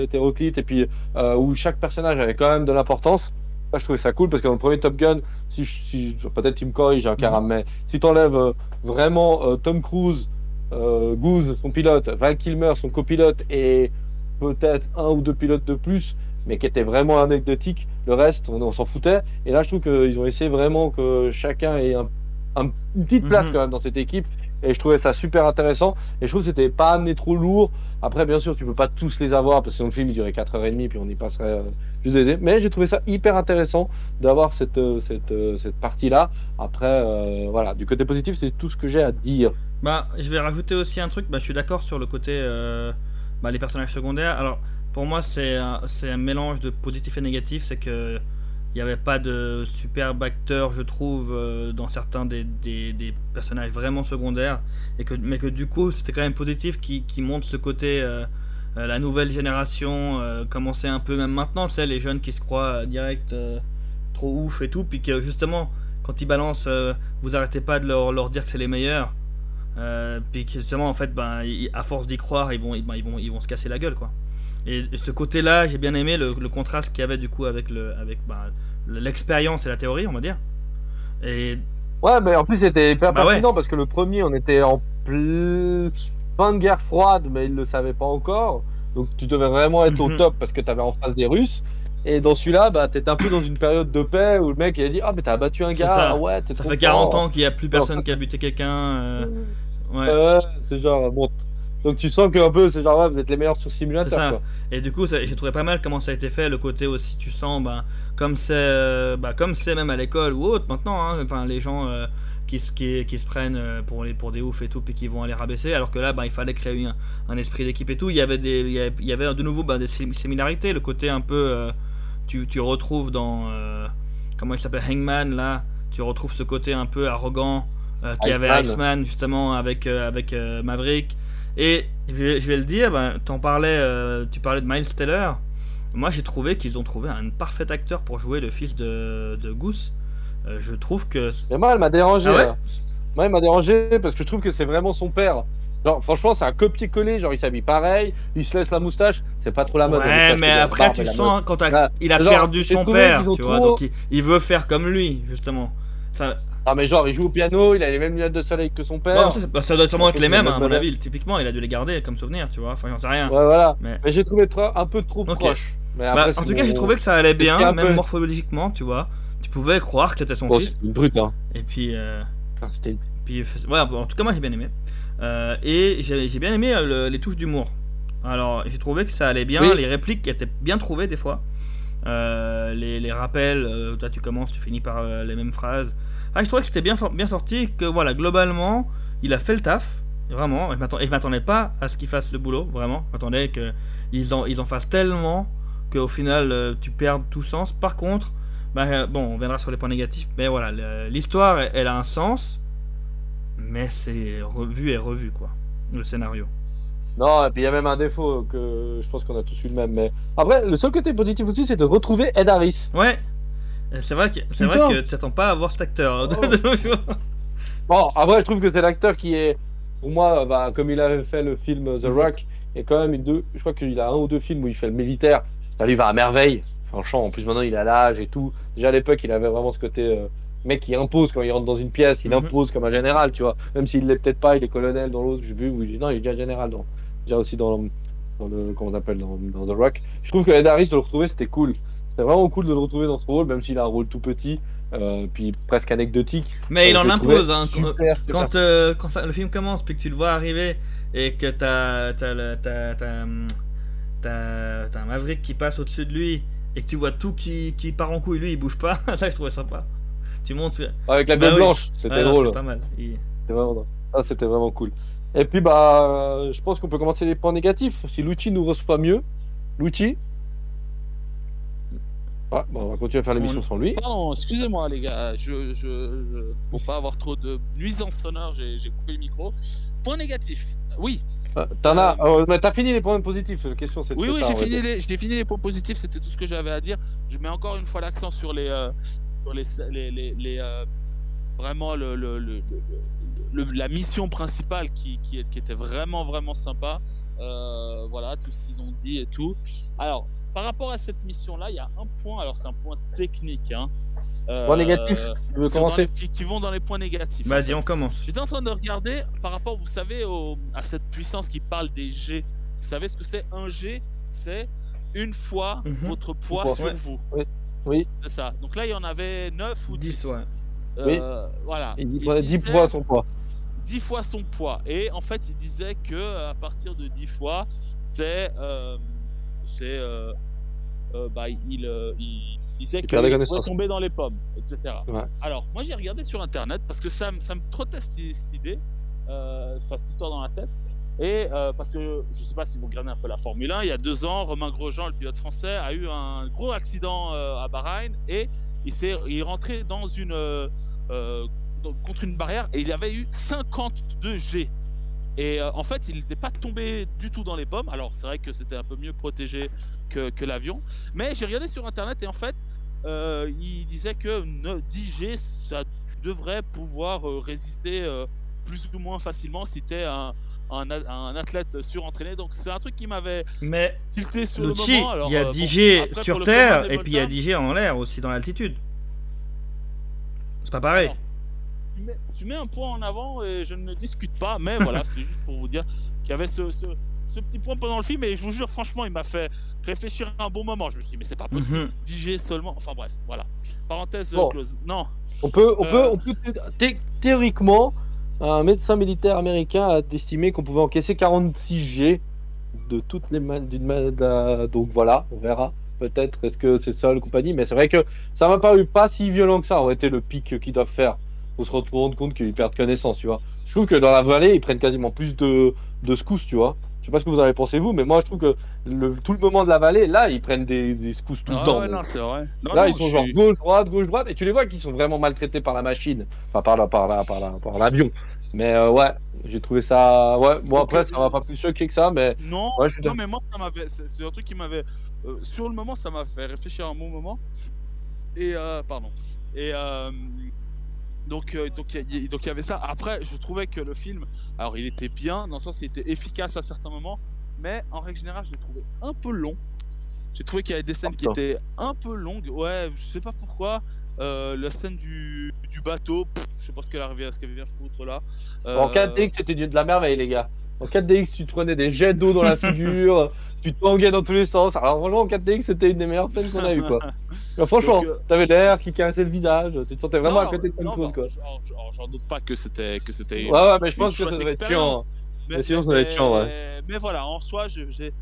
hétéroclite et puis où chaque personnage avait quand même de l'importance. Moi, je trouvais ça cool parce que dans le premier Top Gun, si, peut-être tu me corriges, un caram, mais si tu enlèves vraiment Tom Cruise, euh, Goose, son pilote, Val Kilmer, son copilote, et peut-être un ou deux pilotes de plus, mais qui étaient vraiment anecdotiques, le reste, on, on s'en foutait. Et là, je trouve qu'ils ont essayé vraiment que chacun ait un- un- une petite place Mhm. quand même dans cette équipe. Et je trouvais ça super intéressant. Et je trouve que c'était pas amené trop lourd. Après, bien sûr, tu peux pas tous les avoir parce que le film il durait 4h30 puis on y passerait euh, juste des Mais j'ai trouvé ça hyper intéressant d'avoir cette, euh, cette, euh, cette partie-là. Après, euh, voilà, du côté positif, c'est tout ce que j'ai à dire. Bah, je vais rajouter aussi un truc. Bah, je suis d'accord sur le côté, bah, les personnages secondaires. Alors, Pour moi, c'est un, un mélange de positif et négatif. C'est que il n'y avait pas de superbe acteur, je trouve, euh, dans certains des, des- personnages vraiment secondaires. Et que, mais que du coup, c'était quand même positif qui, qui montre ce côté. euh, euh, la nouvelle génération euh, commençait un peu, même maintenant, tu sais, les jeunes qui se croient direct trop ouf et tout. Puis que justement, quand ils balancent, vous arrêtez pas de leur, leur dire que c'est les meilleurs. Puis que justement, en fait, ben, à force d'y croire, ils vont, ben, ils vont, ils vont se casser la gueule, quoi. Et, et ce côté-là, j'ai bien aimé le, le contraste qu'il y avait du coup avec le, avec ben, l'expérience et la théorie, on va dire. Et Ouais, mais en plus c'était hyper Bah ouais. pertinent parce que le premier, on était en plein fin de guerre froide, mais ils le savaient pas encore. Donc tu devais vraiment être au Mhm. top parce que t'avais en face des Russes. Et dans celui-là, bah, t'étais un peu dans une période de paix où le mec il a dit Ah, mais t'as abattu un gars, ça. ouais, t'es ça fait 40 fort. ans qu'il n'y a plus personne qui a buté quelqu'un. euh, ouais. Ouais, c'est genre, bon. Donc tu sens qu'un peu, c'est genre, ouais, vous êtes les meilleurs sur simulateur. ça. Quoi. Et du coup, j'ai trouvé pas mal comment ça a été fait, le côté aussi, tu sens, ben, comme c'est euh, bah, comme c'est même à l'école ou autre maintenant, hein, enfin, les gens euh, qui, se- qui, qui se prennent euh, pour, les, pour des oufs et tout, puis qui vont aller rabaisser, alors que là, ben, il fallait créer un, un esprit d'équipe et tout. Il y avait, des, il y avait, il y avait de nouveau ben, des sim- similarités, le côté un peu, euh, tu, tu retrouves dans, comment il s'appelle, Hangman, là, tu retrouves ce côté un peu arrogant qu'il y avait Iceman. Iceman, justement, avec, avec Maverick. Et je vais, je vais le dire, ben, t'en parlais, euh, tu parlais de Miles Teller. Moi, j'ai trouvé qu'ils ont trouvé un parfait acteur pour jouer le fils de, de Goose. Euh, je trouve que. Mais moi, elle m'a dérangé. Ah ouais là. Moi, elle m'a dérangé parce que je trouve que c'est vraiment son père. Genre, franchement, c'est un copier-coller. Genre, il s'habille pareil, il se laisse la moustache. C'est pas trop la mode. Ouais, mais après, barbe tu sens quand il a Genre, perdu son père, tu vois, trop- donc il, il veut faire comme lui, justement. Ça, Ah, mais genre, il joue au piano, il a les mêmes lunettes de soleil que son père. bon, ça, bah, ça doit sûrement être les mêmes, hein, à mon avis. Typiquement, il a dû les garder comme souvenir, tu vois. Enfin, j'en sais rien. Ouais, voilà. Mais, Mais j'ai trouvé un peu trop Ok. proche. Mais bah, après, en c'est tout cas, j'ai trouvé que ça allait bien, même peu- morphologiquement, tu vois. Tu pouvais croire que c'était son Bon, fils. brute, hein. Et puis. euh, Enfin, C'était Puis, ouais, en tout cas, moi j'ai bien aimé. Euh, et j'ai j'ai bien aimé euh, le- les touches d'humour. Alors, j'ai trouvé que ça allait bien, Oui. les répliques étaient bien trouvées des fois. Euh, les, rappels, euh, toi tu commences, tu finis par euh, les mêmes phrases. Ah, je trouvais que c'était bien, bien sorti, que voilà, globalement, il a fait le taf, vraiment. Et je m'attendais pas à ce qu'il fasse le boulot, vraiment. Je m'attendais qu'ils en, ils en fassent tellement qu'au final, tu perds tout sens. Par contre, bah, bon, on viendra sur les points négatifs, mais voilà, l'histoire, elle, elle a un sens, mais c'est revu et revu, quoi, le scénario. Non, et puis il y a même un défaut que je pense qu'on a tous eu le même. Mais après, le seul côté positif aussi, c'est de retrouver Ed Harris. Ouais, Et c'est vrai que, c'est vrai que tu t'attends pas à voir cet acteur. Oh. [LAUGHS] Bon, après, je trouve que c'est l'acteur qui est, pour moi, bah, comme il avait fait le film The Mhm. Rock, il y a quand même une deux, je crois qu'il a un ou deux films où il fait le militaire. Ça lui va à merveille. Franchement, en plus maintenant il a l'âge et tout. Déjà à l'époque, il avait vraiment ce côté euh, mec qui impose quand il rentre dans une pièce, il Mhm. impose comme un général, tu vois. Même s'il l'est peut-être pas, il est colonel dans l'autre, je sais plus, où il est- non, il est déjà général dans, déjà aussi dans, dans le, comment on appelle, dans, dans The Rock. Je trouve que Ed Harris de le retrouver, c'était cool. C'était vraiment cool de le retrouver dans ce rôle, même s'il a un rôle tout petit, euh, puis presque anecdotique. Mais il Euh, en impose. Hein, super, quand super quand, euh, quand ça- le film commence, puis que tu le vois arriver, et que t'as t'as un Maverick qui passe au-dessus de lui, et que tu vois tout qui, qui part en couille, lui il bouge pas, [LAUGHS] ça je trouvais sympa. Tu montes. Avec la Bah oui. blanche, c'était Ouais, drôle. C'est pas mal. Il- C'était vraiment, ah, c'était vraiment cool. Et puis, bah, euh, je pense qu'on peut commencer les points négatifs. Si Lucci nous reçoit mieux, Lucci. Ah, on va continuer à faire l'émission On- sans lui. Pardon, excusez-moi les gars, je, je, je- pour pas avoir trop de nuisances sonores, j'ai coupé le micro. Point négatif, oui, Ah, T'en as, euh, mais t'as fini les points positifs. La question, c'est oui, oui, j'ai fini, les, fini les points positifs, c'était tout ce que j'avais à dire. Je mets encore une fois l'accent sur les, euh, sur les, les, les, les, vraiment le, le, le, le- le- la mission principale qui, qui, est- qui était vraiment vraiment sympa. Euh, voilà, tout ce qu'ils ont dit et tout. Alors, par rapport à cette mission-là, il y a un point. Alors, c'est un point technique. Hein, euh, Point négatif, tu veux commencer les- qui, qui vont dans les points négatifs. Vas-y, on commence. J'étais en train de regarder par rapport, vous savez, au- à cette puissance qui parle des G. Vous savez ce que c'est Un G? C'est une fois Mhm. votre poids Poids. sur Ouais. vous. Oui. C'est ça. Donc là, il y en avait 9 ou 10. 10, ouais. Euh, Voilà. Il dit Il prenez 10 disait poids son poids. 10 fois son poids. Et en fait, il disait que à partir de 10 fois, c'est. euh, c'est. euh, bah, il, il disait Il qu'il pourrait tomber dans les pommes, etc. Ouais. Alors, moi, j'ai regardé sur internet parce que ça, me- ça me trottait cette, cette idée, euh, enfin, cette histoire dans la tête. Et euh, parce que je sais pas si vous regardez un peu la Formule 1, il y a deux ans, Romain Grosjean, le pilote français, a eu un gros accident euh, à Bahreïn et il est rentré euh, euh, contre une barrière et il avait eu 52 G. Et euh, en fait, il n'était pas tombé du tout dans les pommes. Alors, c'est vrai que c'était un peu mieux protégé que, l'avion. Mais j'ai regardé sur internet et en fait, il disait que ne- 10G, ça tu devrais pouvoir résister plus ou moins facilement si tu es un, un, un athlète surentraîné. Donc, c'est un truc qui m'avait Mais tilté sur le moment. Alors, il y a euh, bon, 10G après, pour sur Terre et puis il y a 10G en l'air aussi dans l'altitude. C'est pas pareil. Alors, tu mets, tu mets un point en avant et je ne discute pas, mais [LAUGHS] voilà, c'était juste pour vous dire qu'il y avait ce, ce, ce petit point pendant le film et je vous jure, franchement, il m'a fait réfléchir un bon moment. Je me suis dit, mais c'est pas possible, Mhm. 10G seulement. Enfin bref, voilà. Parenthèse Bon. close. Non, On peut, on Euh. peut, on peut thé- théoriquement, un médecin militaire américain a estimé qu'on pouvait encaisser 46 G de toutes les mains d'une main. Donc voilà, on verra. Peut-être est-ce que c'est ça le compagnie, mais c'est vrai que ça m'a paru pas si violent que ça. aurait été le pic qu'ils doivent faire pour se rendre compte qu'ils perdent connaissance, tu vois. Je trouve que dans la vallée, ils prennent quasiment plus de, de secousses, tu vois. Je sais pas ce que vous en avez pensé vous, mais moi je trouve que le, tout le moment de la vallée, là, ils prennent des, des secousses tout le Ah temps. ouais, donc. non, c'est vrai. Non, Là, non, ils sont genre suis- gauche, droite, gauche, droite, et tu les vois qu'ils sont vraiment maltraités par la machine. Enfin, par la, par la, par la, par l'avion. Mais euh, ouais, j'ai trouvé ça. Ouais, bon, Ok. après, ça m'a pas plus choqué que ça, mais Non, Ouais, je suis non mais moi, ça m'avait. C'est c'est un truc qui m'avait. euh, sur le moment, ça m'a fait réfléchir un bon moment. Et. euh, pardon. Et. Euh, donc, euh, donc, il y, y avait ça. Après, je trouvais que le film. Alors, il était bien, dans le sens, il était efficace à certains moments. Mais en règle générale, je l'ai trouvé un peu long. J'ai trouvé qu'il y avait des scènes qui étaient un peu longues. Ouais, je sais pas pourquoi. Euh, la scène du, du bateau, pff, je sais pas ce qu'elle arrivait, ce qu'elle vient foutre là. en Euh, 4DX, c'était du- de la merveille, les gars. En 4DX, tu te prenais des jets d'eau dans la [LAUGHS] figure, tu te tanguais dans tous les sens. Alors, franchement, en 4DX, c'était une des meilleures scènes qu'on a eu, quoi. Alors, franchement, euh, t'avais l'air qui caressait le visage, tu te sentais vraiment Non, à côté de Cruise, bah, quoi. J'en doute pas que c'était que c'était. Ouais, ouais, mais je pense que ça devait être chiant. Mais sinon, ça doit être chiant, ouais. Mais voilà, en soi, j'ai.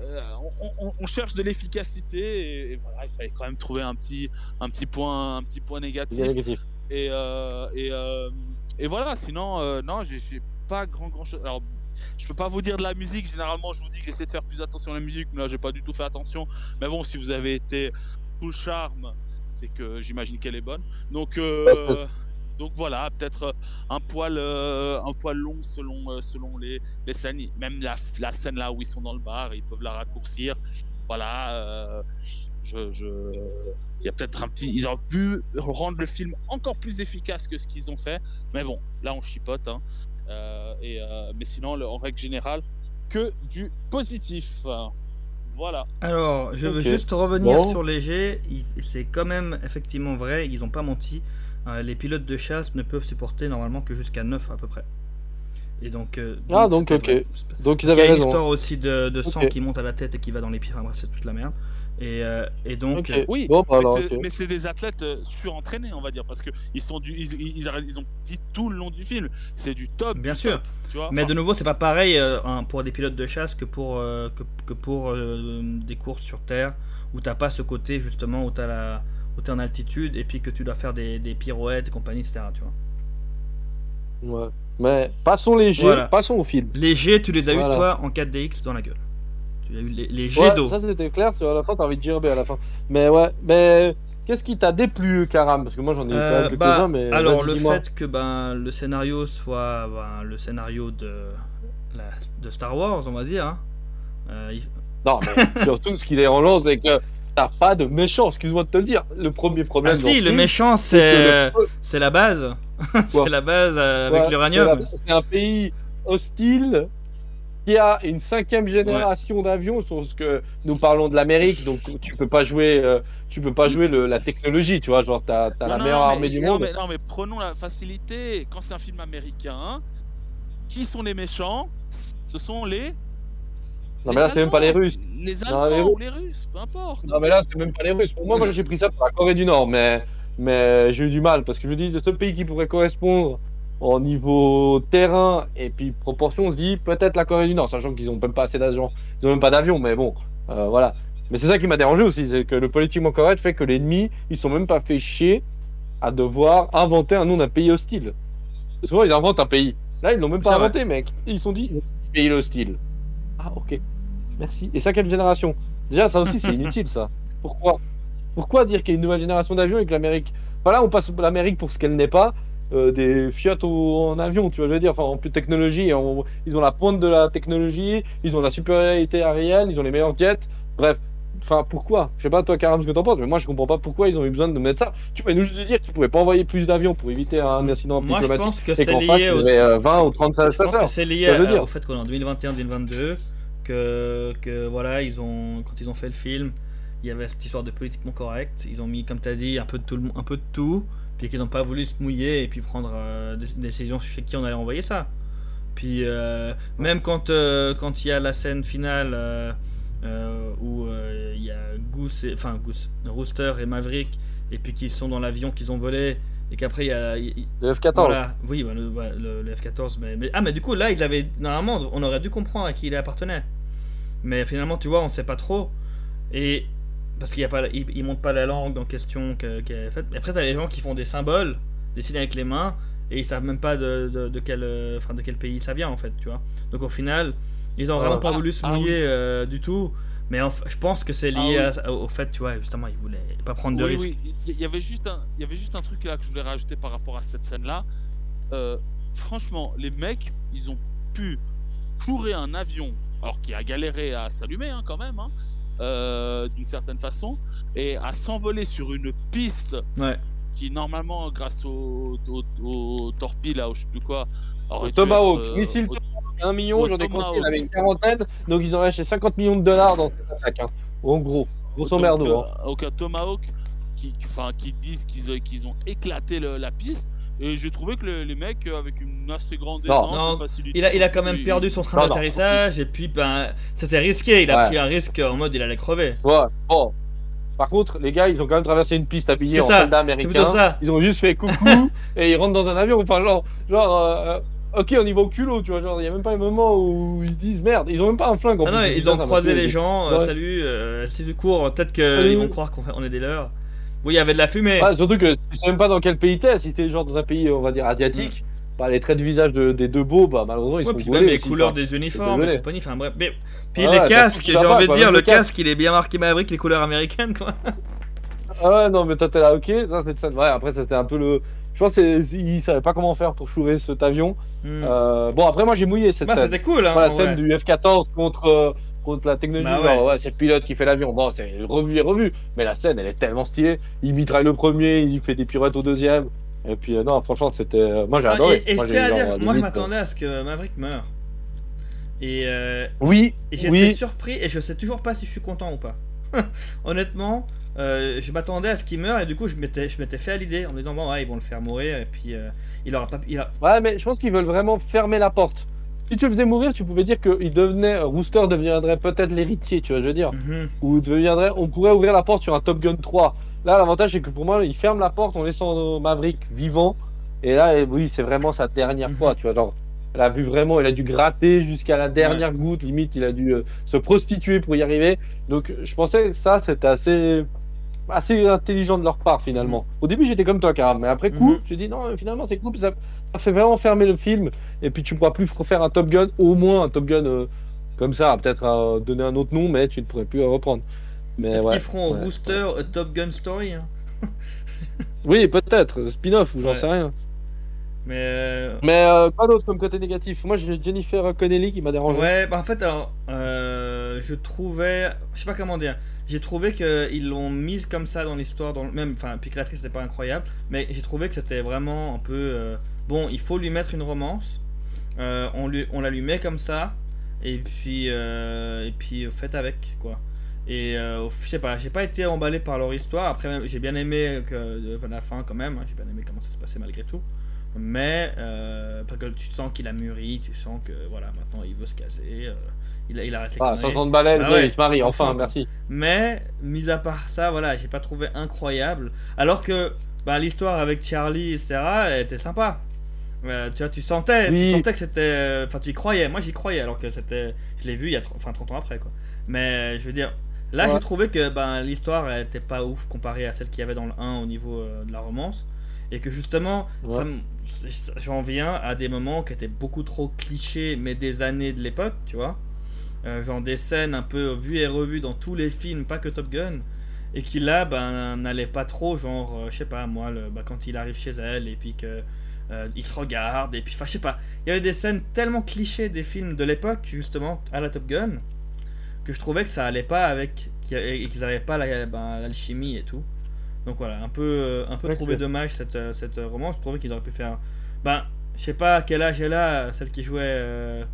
euh, on, on- on cherche de l'efficacité et, et voilà, il fallait quand même trouver un petit, un petit point, un petit point négatif. négatif. Et, euh, et, euh, et voilà, sinon, non, j'ai j'ai pas grand grand chose. Alors, je peux pas vous dire de la musique. Généralement, je vous dis que j'essaie de faire plus attention à la musique, mais là, j'ai pas du tout fait attention. Mais bon, si vous avez été tout le charme, c'est que j'imagine qu'elle est bonne. Donc, euh, donc voilà, peut-être euh, un poil, euh, un poil long selon, selon les, les scènes. Même la, scène là où ils sont dans le bar, ils peuvent la raccourcir. Voilà. Il y a peut-être un petit. Ils auraient pu rendre le film encore plus efficace que ce qu'ils ont fait. Mais bon, là on chipote. Hein. Euh, et, euh, mais sinon, le- en règle générale, que du positif. Voilà. Alors, je veux juste revenir Bon. sur les jets. C'est quand même effectivement vrai, ils n'ont pas menti. Euh, les pilotes de chasse ne peuvent supporter normalement que jusqu'à 9 à peu près. Et donc. euh, Ah, donc, ok. vrai. Donc, ils Il y a avaient une raison. histoire aussi de, de sang qui monte à la tête et qui va dans les pieds. Enfin, bref, c'est toute la merde. Et, euh, et donc. Euh, Oui, Bon, bah, mais alors, c'est- ok. mais c'est des athlètes euh, surentraînés, on va dire, parce que ils sont du, ils, ils, ils- ils ont dit tout le long du film, c'est du top. Bien du sûr. top, tu vois. Mais Enfin, de nouveau, c'est pas pareil euh, hein, pour des pilotes de chasse que pour, euh, que, que pour euh, des courses sur Terre où t'as pas ce côté justement où t'as la où t'es en altitude et puis que tu dois faire des, des pirouettes et compagnie, etc. Tu vois. Ouais. Mais passons les jets, Voilà. passons au film. Jets, tu les as Voilà. eu toi en 4DX dans la gueule. Tu as eu les, les jets Ouais, d'eau. ça c'était clair, sur la fin t'as envie de dire à la fin. Mais ouais, mais qu'est-ce qui t'a déplu, Karam? Parce que moi j'en ai eu Euh, quelques-uns, bah, mais. alors le fait que ben, le scénario soit ben, le scénario de, la- de Star Wars, on va dire. hein. Euh, il- Non, mais [LAUGHS] surtout ce qui les relance, c'est que t'as pas de méchant, excuse-moi de te le dire. Le premier problème. Ah si, le méchant c'est le- la base. [LAUGHS] c'est la base euh, Ouais, avec l'uranium. C'est un pays hostile qui a une cinquième génération d'avions, sauf que nous parlons de l'Amérique, donc tu peux pas jouer, euh, tu peux pas jouer le- la technologie, tu vois, genre t'as t'as la non, meilleure non, armée mais- du non, monde. mais, non, mais prenons la facilité. Quand c'est un film américain, qui sont les méchants? Ce sont les. Non mais là c'est même pas les. Russes. Les Non, Allemands les ou les Russes, peu importe. Non mais là c'est même pas les Russes. Pour moi, moi j'ai pris ça pour la Corée du Nord, mais mais j'ai eu du mal parce que je me dis le seul pays qui pourrait correspondre au niveau terrain et puis proportion, on se dit peut-être la Corée du Nord, sachant qu'ils ont même pas assez d'agents, ils ont même pas d'avion, mais bon, euh, voilà. Mais c'est ça qui m'a dérangé aussi, c'est que le politiquement correct fait que l'ennemi, ils sont même pas fait chier à devoir inventer un nom d'un pays hostile. Souvent ils inventent un pays. Là ils l'ont même pas C'est vrai. inventé, mec. Ils se sont dit, pays hostile. Ah, ok. Merci. Et cinquième génération? Déjà, ça aussi, c'est [LAUGHS] inutile, ça. Pourquoi? Pourquoi dire qu'il y a une nouvelle génération d'avions et que l'Amérique? Voilà, on passe l'Amérique pour ce qu'elle n'est pas. Euh, des Fiat au- en avion, tu vois, je veux dire, enfin, en plus de technologie, ils ont la pointe de la technologie, ils ont la supériorité aérienne, ils ont les meilleurs jets, bref, enfin, pourquoi? Je sais pas, toi, Karam, ce que t'en penses, mais moi, je comprends pas pourquoi ils ont eu besoin de mettre ça. Tu pouvais nous juste dire qu'ils pouvaient pas envoyer plus d'avions pour éviter un incident Moi, je diplomatique, pense que et c'est qu'en face, il lié au. euh, 20 ou 30 Je pense que c'est lié à- au fait qu'on est en 2021-2022, que, que voilà, ils ont, quand ils ont fait le film, il y avait cette histoire de politiquement correct. Ils ont mis, comme tu as dit, un peu de tout, le- un peu de tout, puis qu'ils n'ont pas voulu se mouiller et puis prendre euh, des, des décisions chez qui on allait envoyer ça. Puis euh, même quand euh, quand il y a la scène finale où il y a Goose, et, enfin Goose, Rooster et Maverick, et puis qu'ils sont dans l'avion qu'ils ont volé, et qu'après il y a, Le F-14. voilà, oui, bah, le, voilà, le- le F-14. Mais, mais- ah, mais du coup, là, ils avaient. Normalement, on aurait dû comprendre à qui il appartenait. Mais finalement, tu vois, on sait pas trop. Et. Parce qu'il y a pas, la langue en question que- qui est faite. Mais après, t'as les gens qui font des symboles, des signes avec les mains, et ils savent même pas de, de, de quel, euh, enfin, de quel pays ça vient, en fait, tu vois. Donc au final, ils ont Ah, vraiment pas ah, voulu se ah mouiller euh, du tout. Mais en je pense que c'est lié Ah à- au fait, tu vois, justement, ils voulaient pas prendre de Oui, risques. oui, il y avait juste un, il y avait juste un truc là que je voulais rajouter par rapport à cette scène-là. Euh, franchement, les mecs, ils ont pu fourrer un avion, alors qui a galéré à s'allumer hein, quand même, hein, euh, d'une certaine façon, et à s'envoler sur une piste Ouais. qui normalement, grâce au, au, au torpille là, ou je sais plus quoi, aurait Au Tomahawk, être, euh, missile au- 1 million, j'en ai en avait une quarantaine, donc ils ont lâché 50 millions de dollars dans cette attaque. Hein. En gros, grosso merdo. euh, Hein. aucun Tomahawk qui, qui- enfin, qui disent qu'ils euh, qu'ils ont éclaté le- la piste. Et j'ai trouvé que le- les mecs, euh, avec une assez grande aisance facilité, Il a, il a quand même perdu son train d'atterrissage et puis ben c'était risqué, il a Ouais. pris un risque en mode il allait crever. Ouais, bon. Par contre, les gars, ils ont quand même traversé une piste habillée en plutôt américains. ça. Ils ont juste fait coucou [LAUGHS] et ils rentrent dans un avion. Enfin, genre, genre euh, ok, on y va au culot, tu vois. Genre, il y a même pas un moment où ils se disent merde. Ils ont même pas un flingue en Ah non, plus. ils ont croisé les gens, euh, salut, euh, c'est du cours, peut-être qu'ils vont croire qu'on fait- on est des leurs. Oui, il y avait de la fumée. Surtout que tu sais même pas dans quel pays t'es. Si t'es genre dans un pays, on va dire, asiatique, bah, les traits de visage de- des deux beaux, bah, malheureusement, ils Ouais, sont puis même les aussi, couleurs enfin. des uniformes et compagnie, enfin bref. Mais- puis Ouais, les casques, j'ai envie de dire, le casque. il est bien marqué Maverick, les couleurs américaines quoi. Ah ouais, non, mais toi t'es là, ok. Ça, c'est ça. Ouais, après, c'était un peu le. Je pense qu'ils savaient pas comment faire pour chourer cet avion. Hmm. Euh, bon, après, moi j'ai mouillé cette Bah, scène. c'était cool hein. Voilà, la scène vrai. du F-14 contre, euh, contre la technologie. Bah genre, ouais. ouais, c'est le pilote qui fait l'avion. Bon, c'est revu et revu. Mais la scène, elle est tellement stylée. Il mitraille le premier, il fait des pirouettes au deuxième. Et puis, euh, non, franchement, c'était. euh, Moi j'ai Ah, adoré. et, et moi, je j'ai tiens à genre, dire, limite, moi je euh, m'attendais à ce que Maverick meure. Et, euh, Oui, et j'étais oui. surpris et je sais toujours pas si je suis content ou pas. [LAUGHS] Honnêtement, euh, je m'attendais à ce qu'il meure et du coup je m'étais, je m'étais fait à l'idée en me disant bon ouais ils vont le faire mourir et puis il aura pas, il a, Ouais, mais je pense qu'ils veulent vraiment fermer la porte. Si tu le faisais mourir, tu pouvais dire que il devenait, euh, Rooster deviendrait peut-être l'héritier, tu vois, je veux dire. Mhm. Ou deviendrait, on pourrait ouvrir la porte sur un Top Gun 3. Là, l'avantage, c'est que pour moi, il ferme la porte en laissant Maverick vivant. Et là, eh, oui, c'est vraiment sa dernière Mhm. fois, tu vois. Genre, elle a vu vraiment, il a dû gratter jusqu'à la dernière goutte. Limite, il a dû euh, se prostituer pour y arriver. Donc, je pensais que ça, c'était assez, assez intelligent de leur part, finalement. Au début, j'étais comme toi, Karam. Mais après coup, Mhm. j'ai dit non, mais finalement, c'est cool. ça fait vraiment fermer le film. Et puis, tu pourras plus refaire un Top Gun, au moins un Top Gun euh, comme ça. Peut-être euh, donner un autre nom, mais tu ne pourrais plus euh, reprendre. Mais ouais. qu'ils feront ouais, Rooster a Top Gun Story. hein. [LAUGHS] Oui, peut-être, euh, spin-off ou j'en sais rien. Mais euh, Mais euh, pas d'autre comme côté négatif. Moi, j'ai Jennifer Connelly qui m'a dérangé. ouais, bah en fait alors euh, je trouvais, je sais pas comment dire, j'ai trouvé qu'ils l'ont mise comme ça dans l'histoire, dans le même, enfin puis que l'actrice n'était pas incroyable, mais j'ai trouvé que c'était vraiment un peu euh, bon, il faut lui mettre une romance, Euh, on lui, on la lui met comme ça et puis euh, et puis euh, faites avec quoi. Et euh, je sais pas, j'ai pas été emballé par leur histoire. Après, j'ai bien aimé que, euh, la fin quand même. hein, j'ai bien aimé comment ça se passait malgré tout. Mais parce que tu sens qu'il a mûri, tu sens que voilà, maintenant il veut se caser. il, a- il arrête les Ah, conneries. 60 balais, le Ah gars, ouais, il se marie, enfin, enfin, merci. Mais, mis à part ça, voilà, j'ai pas trouvé incroyable. Alors que bah, l'histoire avec Charlie, etc., elle était sympa. Euh, tu vois, tu sentais, Oui. tu sentais que c'était. Enfin, tu y croyais. Moi, j'y croyais, alors que c'était. Je l'ai vu il y a enfin, 30 ans après, quoi. Mais je veux dire, là, Ouais. j'ai trouvé que ben, l'histoire elle était pas ouf comparée à celle qu'il y avait dans le 1 au niveau euh, de la romance. Et que justement, Ouais. j'en viens à des moments qui étaient beaucoup trop clichés, mais des années de l'époque, tu vois. Euh, genre des scènes un peu vues et revues dans tous les films, pas que Top Gun. Et qui là, ben, n'allait pas trop, genre, euh, je sais pas, moi, le, bah, quand il arrive chez elle, et puis que. Euh, il se regarde, et puis, enfin, je sais pas. Il y avait des scènes tellement clichés des films de l'époque, justement, à la Top Gun, que je trouvais que ça allait pas avec. et qu'ils n'avaient pas la- ben, l'alchimie et tout. Donc voilà, un peu, euh, un peu trouvé dommage cette, euh, cette romance. Je trouvais qu'ils auraient pu faire. Ben, je sais pas à quel âge elle a, celle qui jouait euh,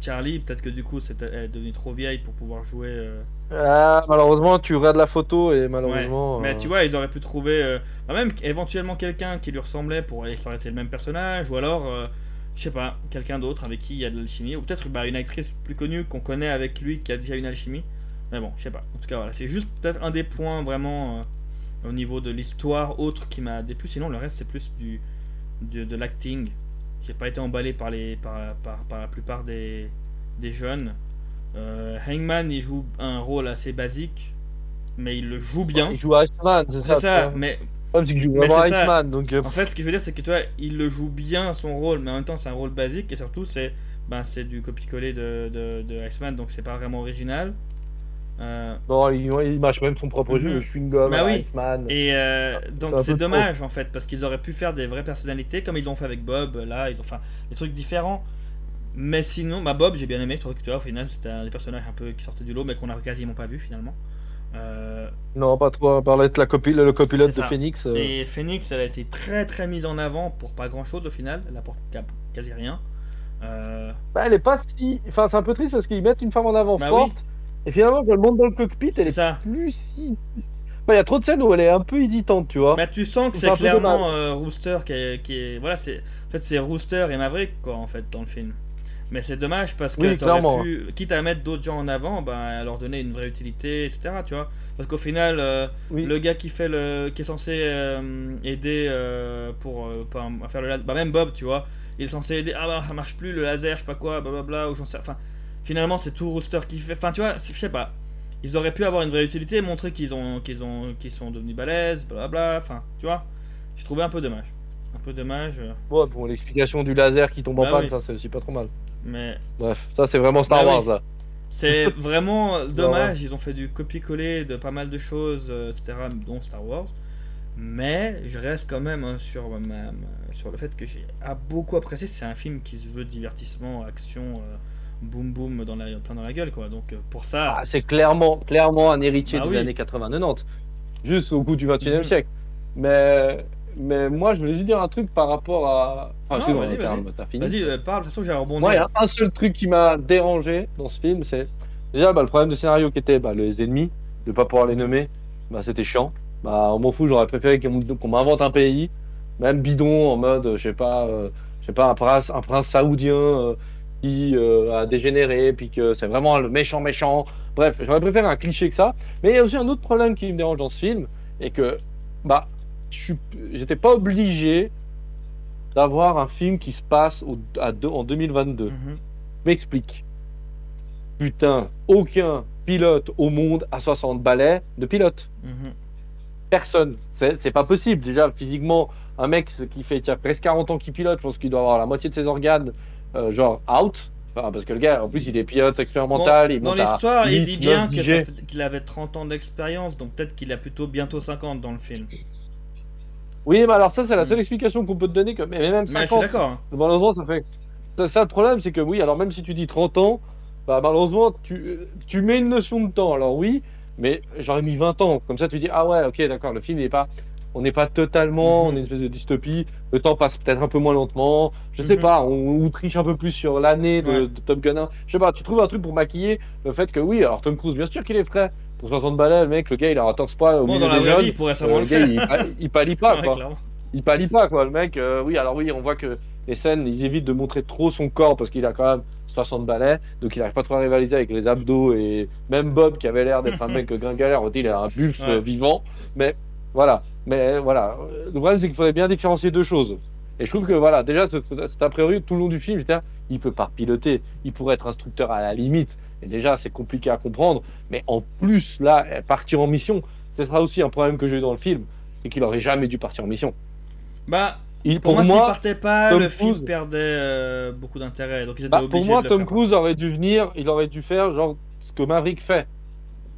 Charlie. Peut-être que du coup, elle est devenue trop vieille pour pouvoir jouer. euh, Ah, malheureusement, tu regardes la photo et malheureusement. mais euh, tu vois, ils auraient pu trouver euh, bah, même éventuellement quelqu'un qui lui ressemblait pour ça aurait été le même personnage, ou alors, euh, je sais pas, quelqu'un d'autre avec qui il y a de l'alchimie, ou peut-être bah, une actrice plus connue qu'on connaît avec lui qui a déjà une alchimie. Mais bon, je sais pas. En tout cas, voilà, c'est juste peut-être un des points vraiment au niveau de l'histoire autre qui m'a déplu. Sinon, le reste, c'est plus du, du- de l'acting. J'ai pas été emballé par, les, par, par, par la plupart des, des jeunes. Euh, Hangman, il joue un rôle assez basique, mais il le joue bien. Il joue à Iceman, c'est ça. C'est ça, mais joue à. Iceman. Donc, euh, en fait, ce qu'il veut dire, c'est que toi, il le joue bien son rôle, mais en même temps, c'est un rôle basique, et surtout, c'est ben, c'est du copier-coller de, de, de Iceman, donc c'est pas vraiment original. Euh, non, il, il même son propre jeu, Mhm. le chewing-gum, Bah oui. Iceman. et euh, donc c'est trop. dommage en fait, parce qu'ils auraient pu faire des vraies personnalités, comme ils l'ont fait avec Bob, là, ils ont fait des trucs différents. Mais sinon, bah Bob, j'ai bien aimé, je trouvais que tu vois, au final, c'était un des personnages un peu qui sortaient du lot, mais qu'on a quasiment pas vu finalement. Euh, Non, pas trop. À part d'être la copi- le copilote de. Phoenix. euh, Et Phoenix, elle a été très très mise en avant pour pas grand chose au final, elle apporte quasi rien. Euh, bah, elle est pas si. Enfin, c'est un peu triste parce qu'ils mettent une femme en avant Bah forte. Et finalement, quand elle monte dans le cockpit, elle est ça. plus si. Bah, il y a trop de scènes où elle est un peu hésitante, tu vois. Bah, tu sens que C'est clairement Rooster qui est, qui est- Voilà, c'est. En fait, c'est Rooster et Maverick, quoi, en fait, dans le film. Mais c'est dommage parce que Oui, t'aurais pu, quitte à mettre d'autres gens en avant, bah, leur donner une vraie utilité, etc. Tu vois Parce qu'au final, euh, Oui. le gars qui fait le, qui est censé euh, aider euh, pour, pour- à faire le laser, bah même Bob, tu vois, il est censé aider. Ah bah ça marche plus le laser, je sais pas quoi, blablabla, ou j'en sais. Enfin, finalement c'est tout Rooster qui fait. Enfin, tu vois, je sais pas. Ils auraient pu avoir une vraie utilité, montrer qu'ils ont, qu'ils ont, qu'ils sont devenus balèzes, blablabla. Enfin, tu vois, je trouvais un peu dommage, un peu dommage, Ouais, bon, l'explication du laser qui tombe en Bah panne, oui. ça c'est aussi pas trop mal. Mais Bref, ça c'est vraiment Star Bah Wars oui. là. C'est [LAUGHS] vraiment dommage, ils ont fait du copier-coller de pas mal de choses, euh, etc., dont Star Wars. Mais je reste quand même hein, sur, ma, ma- sur le fait que j'ai a beaucoup apprécié. C'est un film qui se veut divertissement, action, euh, boum boum dans la, plein dans la gueule, quoi. Donc euh, pour ça, Ah, c'est clairement, clairement un héritier Bah des oui. années 80-90, juste au goût du 21 e siècle. Mais, mais moi, je voulais juste dire un truc par rapport à. Enfin, vas-y, vas-y. t'as fini. vas-y, euh, parle, de toute façon, j'ai rebondi. Moi, il y a un seul truc qui m'a dérangé dans ce film, c'est déjà bah, le problème de scénario qui était bah, les ennemis, de pas pouvoir les nommer, bah, c'était chiant. Bah, on m'en fout, j'aurais préféré qu'on qu'on m'invente un pays, même bidon, en mode, je sais pas, euh, je sais pas, un prince, un prince saoudien euh, qui a dégénéré, puis que c'est vraiment le méchant méchant. Bref, j'aurais préféré un cliché que ça. Mais il y a aussi un autre problème qui me dérange dans ce film, et que bah, j'étais pas obligé d'avoir un film qui se passe au- à deux- en 2022. Mhm. M'explique. Putain, aucun pilote au monde a 60 balais de pilote. Mhm. Personne. C'est pas possible. Déjà, physiquement, un mec qui fait presque 40 ans qui pilote, je pense qu'il doit avoir la moitié de ses organes, euh, genre out. Enfin, parce que le gars, en plus, il est pilote expérimental. il Dans à l'histoire, il 8, dit bien 9, que 10 ça G. fait- qu'il avait 30 ans d'expérience, donc peut-être qu'il a plutôt bientôt 50 dans le film. Oui, mais alors ça, c'est la seule Mm. explication qu'on peut te donner. Que... Mais même Mais je suis 50, d'accord. hein. malheureusement, ça fait. Ça, ça, le problème, c'est que oui, alors même si tu dis 30 ans, bah, malheureusement, tu, tu mets une notion de temps. Alors oui, mais j'aurais mis 20 ans. Comme ça, tu dis, ah ouais, ok, d'accord, le film n'est pas. On n'est pas totalement, on est une espèce de dystopie. Le temps passe peut-être un peu moins lentement. Je sais Mhm. pas, on, on triche un peu plus sur l'année de, Ouais. de Top Gun 1. Je sais pas, tu trouves un truc pour maquiller le fait que oui, alors Tom Cruise, bien sûr qu'il est frais. Pour 60 balais, le mec, le gars, il a un torse pas au Bon, milieu dans la des vraie vie, il pourrait Euh, sûrement le le gars, il, pa- il pallie [LAUGHS] pas, quoi. il pallie pas quoi le mec euh, oui alors oui on voit que les scènes ils évitent de montrer trop son corps parce qu'il a quand même 60 balais donc il arrive pas trop à rivaliser avec les abdos et même Bob qui avait l'air d'être un mec [LAUGHS] gringalère on dit il a un buff Ouais. euh, vivant. Mais voilà. Mais voilà. Le problème c'est qu'il faudrait bien différencier deux choses. Et je trouve que voilà déjà ce- ce- c'est a priori tout le long du film j'étais là, il peut pas piloter. Il pourrait être instructeur à la limite et déjà c'est compliqué à comprendre mais en plus là partir en mission ce sera aussi un problème que j'ai eu dans le film c'est qu'il aurait jamais dû partir en mission Bah, Il, pour, pour, moi, s'il moi, partait pas, Tom le film Cruise- perdait euh, beaucoup d'intérêt. Donc ils étaient bah, obligés pour moi, de Tom. Cruise aurait dû venir, il aurait dû faire genre ce que Maverick fait.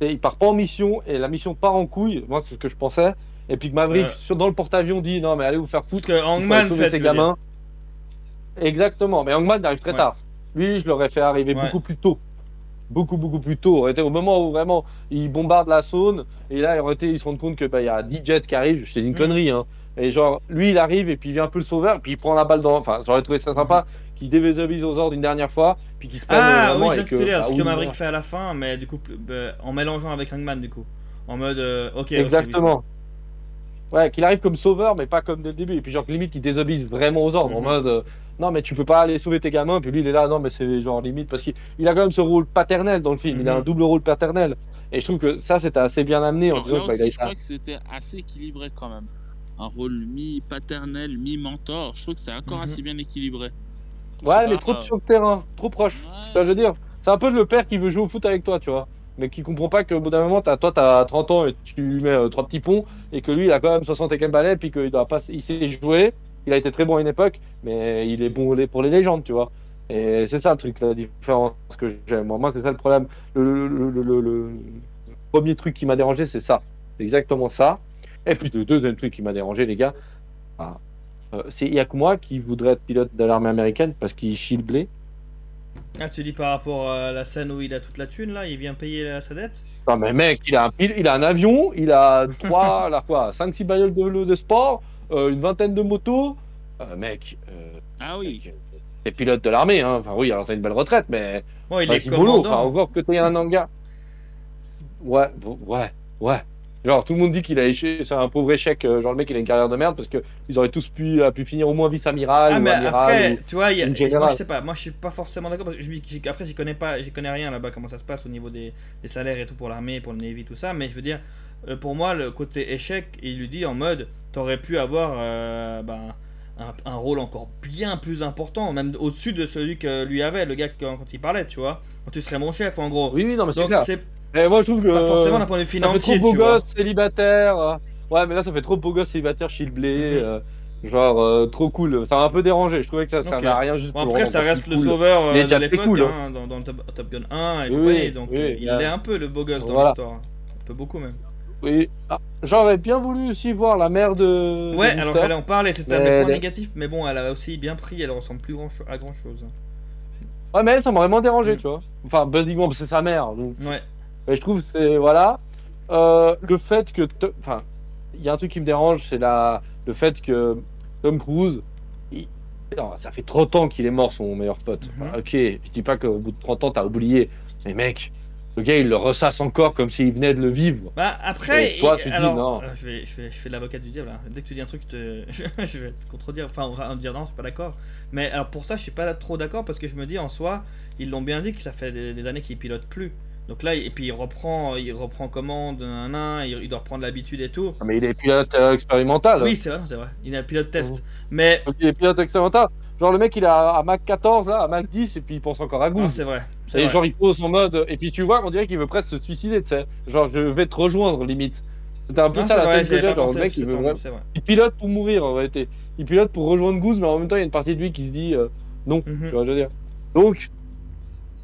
Et il part pas en mission et la mission part en couille. Moi, c'est ce que je pensais. Et puis que Maverick, sur, dans le porte-avions, dit non, mais allez vous faire Parce foutre. que Hangman fait, ses gamins. Exactement, mais Hangman arrive très Ouais. tard. Lui, je l'aurais fait arriver Ouais. beaucoup plus tôt. Beaucoup, beaucoup plus tôt. Aurait été au moment où vraiment il bombarde la zone. Et là, il aurait été, ils se rendent compte que bah, il y a 10 jets qui arrivent. C'est une Mhm. connerie. Hein. Et genre, lui, il arrive et puis il vient un peu le sauveur. Et puis il prend la balle dans. Enfin, j'aurais trouvé ça sympa. Qu'il désobéisse aux ordres une dernière fois. Puis qu'il se prenne. Ah oui, et que bah, ce que Maverick voilà. fait à la fin, mais du coup, bah, en mélangeant avec Hangman, du coup. En mode, euh, ok. Exactement. Ouais, qu'il arrive comme sauveur, mais pas comme dès le début. Et puis, genre, limite, qu'il désobéisse vraiment aux ordres. En Mhm. mode, euh, non, mais tu peux pas aller sauver tes gamins. Puis lui, il est là, non, mais c'est genre limite. Parce qu'il il a quand même ce rôle paternel dans le film. Il a Mhm. un double rôle paternel. Et je trouve que ça, c'était assez bien amené en disant que, bah, il a aussi, je crois que c'était assez équilibré quand même. Un rôle mi-paternel, mi-mentor. Je trouve que c'est encore Mhm. assez bien équilibré. Je Ouais, mais pas, trop euh, sur le terrain, trop proche. ouais, Tu vois, je veux dire, c'est un peu le père qui veut jouer au foot avec toi, tu vois. Mais qui comprend pas qu'au bout d'un moment, t'as- toi, t'as 30 ans et tu lui mets euh, trois petits ponts. Et que lui, il a quand même 60 et quelques balais. Puis qu'il doit pas. Il sait jouer. Il a été très bon à une époque. Mais il est bon pour les légendes, tu vois. Et c'est ça le truc, la différence que j'aime. Moi, c'est ça le problème. Le, le- le- le- le premier truc qui m'a dérangé, c'est ça. C'est exactement ça. Et puis le deuxième truc qui m'a dérangé, les gars, ah, euh, c'est il a que moi qui voudrais être pilote de l'armée américaine parce qu'il chie le blé. Ah, tu dis par rapport à la scène où il a toute la thune, là, il vient payer la- sa dette? Non mais mec, il a un, il a un avion, il a trois, [LAUGHS] là quoi, 5-6 bagnoles de, de sport, une vingtaine de motos. Euh, mec, euh, Ah oui. mec, t'es pilote de l'armée, hein. Enfin oui, alors t'as une belle retraite, mais Bon, il est mollo, enfin, voit que t'es un hangar. Ouais, bon, ouais, ouais. Genre tout le monde dit qu'il a échoué, c'est un pauvre échec, euh, genre le mec il a une carrière de merde parce que ils auraient tous pu, a pu finir au moins vice-amiral Ah ou mais amiral. après, ou- tu vois, il y a- moi je sais pas, moi je suis pas forcément d'accord parce que je, après j'y connais pas, j'y connais rien là-bas comment ça se passe au niveau des, des salaires et tout pour l'armée, pour le navy tout ça, mais je veux dire, euh, pour moi le côté échec, il lui dit en mode, t'aurais pu avoir euh, ben, un, un rôle encore bien plus important, même au-dessus de celui que lui avait le gars quand, quand il parlait, tu vois, quand tu serais mon chef en gros. Oui, oui, non mais c'est clair. c'est Mais moi je trouve que pas forcément d'un point de vue Ça fait trop financier, beau gosse, célibataire. euh. Ouais, mais là, ça fait trop beau gosse, célibataire, chez le blé. Mhm. euh, genre, euh, trop cool. Ça m'a un peu dérangé. Je trouvais que ça servait Ok. à rien juste Bon, pour après, ça reste le cool. sauveur euh, de l'époque, cool, hein, dans, dans Top, Top Gun 1 et Oui, compagnie, donc oui, euh, il est un peu le beau gosse dans Voilà. l'histoire. Un peu beaucoup même. Oui. Ah, J'aurais bien voulu aussi voir la mère de. Ouais, de alors elle en parlait, c'était un est- négatifs, mais bon, elle a aussi bien pris, elle ressemble plus grand à grand chose. Ouais, mais elle, ça m'a vraiment dérangé, Mm. tu vois. Enfin, basiquement, c'est sa mère. Donc... Ouais, Mais je trouve que c'est. Voilà. Euh, le fait que. Enfin, il y a un truc qui me dérange, c'est la... le fait que Tom Cruise. il- Non, ça fait 30 ans qu'il est mort, son meilleur pote. Mhm. Enfin, ok, je dis pas qu'au bout de 30 ans, t'as oublié. Mais mec, le gars, il le ressasse encore comme s'il venait de le vivre. bah après, Et toi, il- tu dis alors, non. je, vais, je, vais, je fais l'avocat du diable, là. dès que tu dis un truc, je, te... [LAUGHS] je vais te contredire, enfin, on va dire non, je suis pas d'accord. Mais alors pour ça, je suis pas trop d'accord parce que je me dis en soi, ils l'ont bien dit que ça fait des, des années qu'il pilote plus. Donc là, et puis il reprend, il reprend commande, nan, nan, il, il doit reprendre l'habitude et tout. Ah, Mais il est pilote euh, expérimental. Oui, c'est vrai, c'est vrai. Il est un pilote test. Mhm. Mais Donc, il est pilote expérimental. Genre, le mec, il est à, Mac 14, là, à Mac 10, et puis il pense encore à Goose. c'est vrai. Et vrai. genre, il pose en mode. Et puis tu vois, on dirait qu'il veut presque se suicider, tu sais. Genre, je vais te rejoindre, limite. C'était un peu Non, ça la vrai, scène que j'ai. Genre, le mec, il, veut pilote pour mourir, en réalité. Il pilote pour rejoindre Goose, mais en même temps, il y a une partie de lui qui se dit euh, non. Mhm. Tu vois, je veux dire. Donc,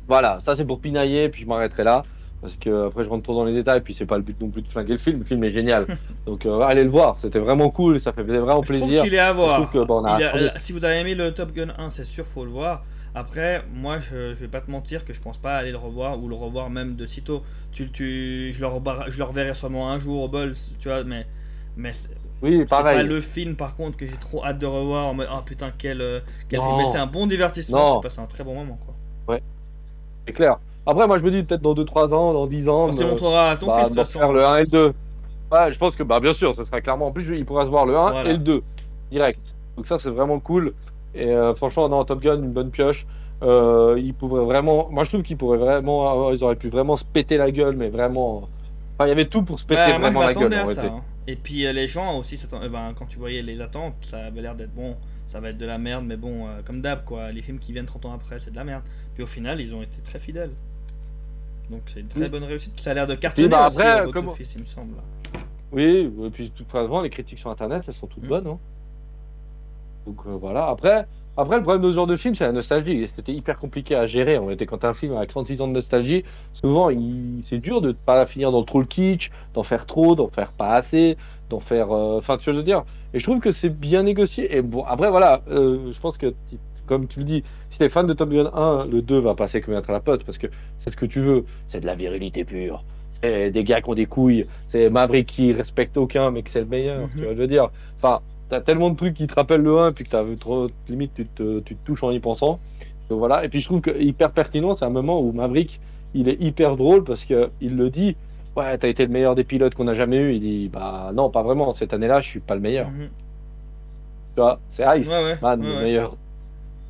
voilà, ça c'est pour pinailler, puis je m'arrêterai là. Parce que après, je rentre trop dans les détails, puis c'est pas le but non plus de flinguer le film. Le film est génial. [LAUGHS] Donc, euh, allez le voir, c'était vraiment cool, ça fait vraiment Je trouve plaisir. qu'il est à voir. trouve que, bon, on a Il a- attendu. euh, si vous avez aimé le Top Gun 1, c'est sûr, faut le voir. Après, moi, je, je vais pas te mentir que je pense pas aller le revoir ou le revoir même de sitôt. Tu, tu, je, le rebar- je le reverrai sûrement un jour au bol, tu vois, mais, mais c'est Oui, c'est pas le film par contre que j'ai trop hâte de revoir. en mode, Oh putain, quel, euh, quel Non. film. Mais c'est un bon divertissement, Non. tu passes un très bon moment quoi. C'est clair. Après, moi, je me dis peut-être dans 2-3 ans, dans 10 ans. On te montrera ton bah, film de toute façon. faire le 1 et le 2. Ouais, je pense que, bah, bien sûr, ça sera clairement. En plus, il pourra se voir le 1 Voilà. et le 2 direct. Donc, ça, c'est vraiment cool. Et euh, franchement, dans Top Gun, une bonne pioche. Euh, ils pourraient vraiment. Moi, je trouve qu'ils pourraient vraiment. avoir- Ils auraient pu vraiment se péter la gueule, mais vraiment. Enfin, il y avait tout pour se péter Bah, moi, vraiment la gueule. en à ça. hein. Et puis euh, les gens aussi, euh, ben, quand tu voyais les attentes, ça avait l'air d'être bon. Ça va être de la merde, mais bon, euh, comme d'hab, quoi. Les films qui viennent 30 ans après, c'est de la merde. Puis au final, ils ont été très fidèles. Donc c'est une très Oui. bonne réussite. Ça a l'air de cartonner bah, aussi après, au box comment- office, il me semble. Oui, et puis, de toute façon, les critiques sur internet, elles sont toutes Mm. bonnes. hein. Donc euh, voilà. Après, après, le problème de ce genre de film, c'est la nostalgie. C'était hyper compliqué à gérer. En fait, quand un film avec 36 ans de nostalgie, souvent, il... c'est dur de pas finir dans trop le kitsch, d'en faire trop, d'en faire pas assez, d'en faire. euh, Enfin, tu vois, je veux dire. Et je trouve que c'est bien négocié. Et bon, après, voilà, euh, je pense que, comme tu le dis, si t'es fan de Top Gun 1, le 2 va passer comme être à la pote, parce que c'est ce que tu veux. C'est de la virilité pure. C'est des gars qui ont des couilles. C'est Maverick qui respecte aucun, mais que c'est le meilleur. Mhm. Tu vois, je veux dire. Enfin, t'as tellement de trucs qui te rappellent le 1, puis que t'as vu trop, limite, tu te, tu te touches en y pensant. Donc voilà. Et puis je trouve que hyper pertinent, c'est un moment où Maverick, il est hyper drôle parce que il le dit. Ouais, t'as été le meilleur des pilotes qu'on a jamais eu. Il dit, bah non, pas vraiment. Cette année-là, je suis pas le meilleur. Mhm. Tu vois, c'est Ice, Ouais, ouais, man, ouais, le meilleur.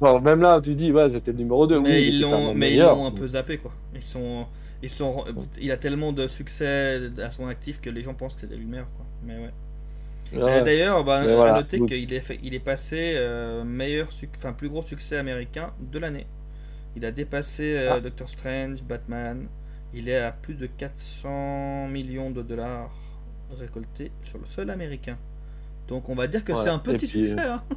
Bon, même là, tu dis, ouais, c'était le numéro 2. Mais oui, ils l'ont, le mais ils meilleur. l'ont un peu zappé quoi. Ils sont, ils sont, il a tellement de succès à son actif que les gens pensent que c'était lui le meilleur quoi. Mais ouais. D'ailleurs, bah, à voilà. noter qu'il est, fait- il est passé euh, meilleur, enfin plus gros succès américain de l'année. Il a dépassé euh, Ah. Doctor Strange, Batman. Il est à plus de 400 millions de dollars récoltés sur le sol américain. Donc on va dire que Ouais, c'est un et petit puis, succès. hein. [LAUGHS]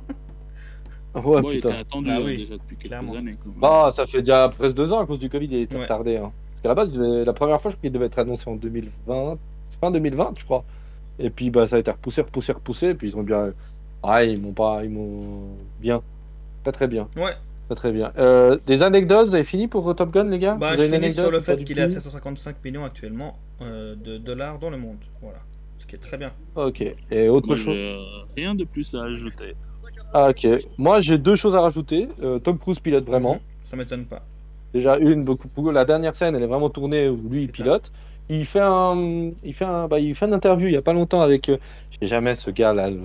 Ouais, Bon, il était attendu Bah hein, oui, déjà depuis quelques clairement. années. quoi. Bah, ça fait déjà presque deux ans à cause du Covid, il était Ouais. retardé. Hein. Parce qu'à la base, devait- la première fois, je crois qu'il devait être annoncé en 2020, fin 2020, je crois. Et puis, bah, ça a été repoussé, repoussé, repoussé. Et puis, ils ont bien. Ah, ils m'ont pas. Ils m'ont. Bien. Très, très bien. Ouais. Très, très bien. Euh, des anecdotes, vous avez fini pour Top Gun, les gars? Bah, Vous je finis sur le pas fait qu'il est à tout 755 millions actuellement euh, de dollars dans le monde. Voilà. Ce qui est très bien. Ok. Et autre Moi, chose euh, rien de plus à ajouter. Ah, ok. Moi, j'ai deux choses à rajouter. Euh, Tom Cruise pilote vraiment. Mhm. Ça m'étonne pas. Déjà une beaucoup beaucoup- la dernière scène elle est vraiment tournée où lui il pilote. Il fait un il fait un bah, il fait une interview il y a pas longtemps avec euh, je sais jamais ce gars là le,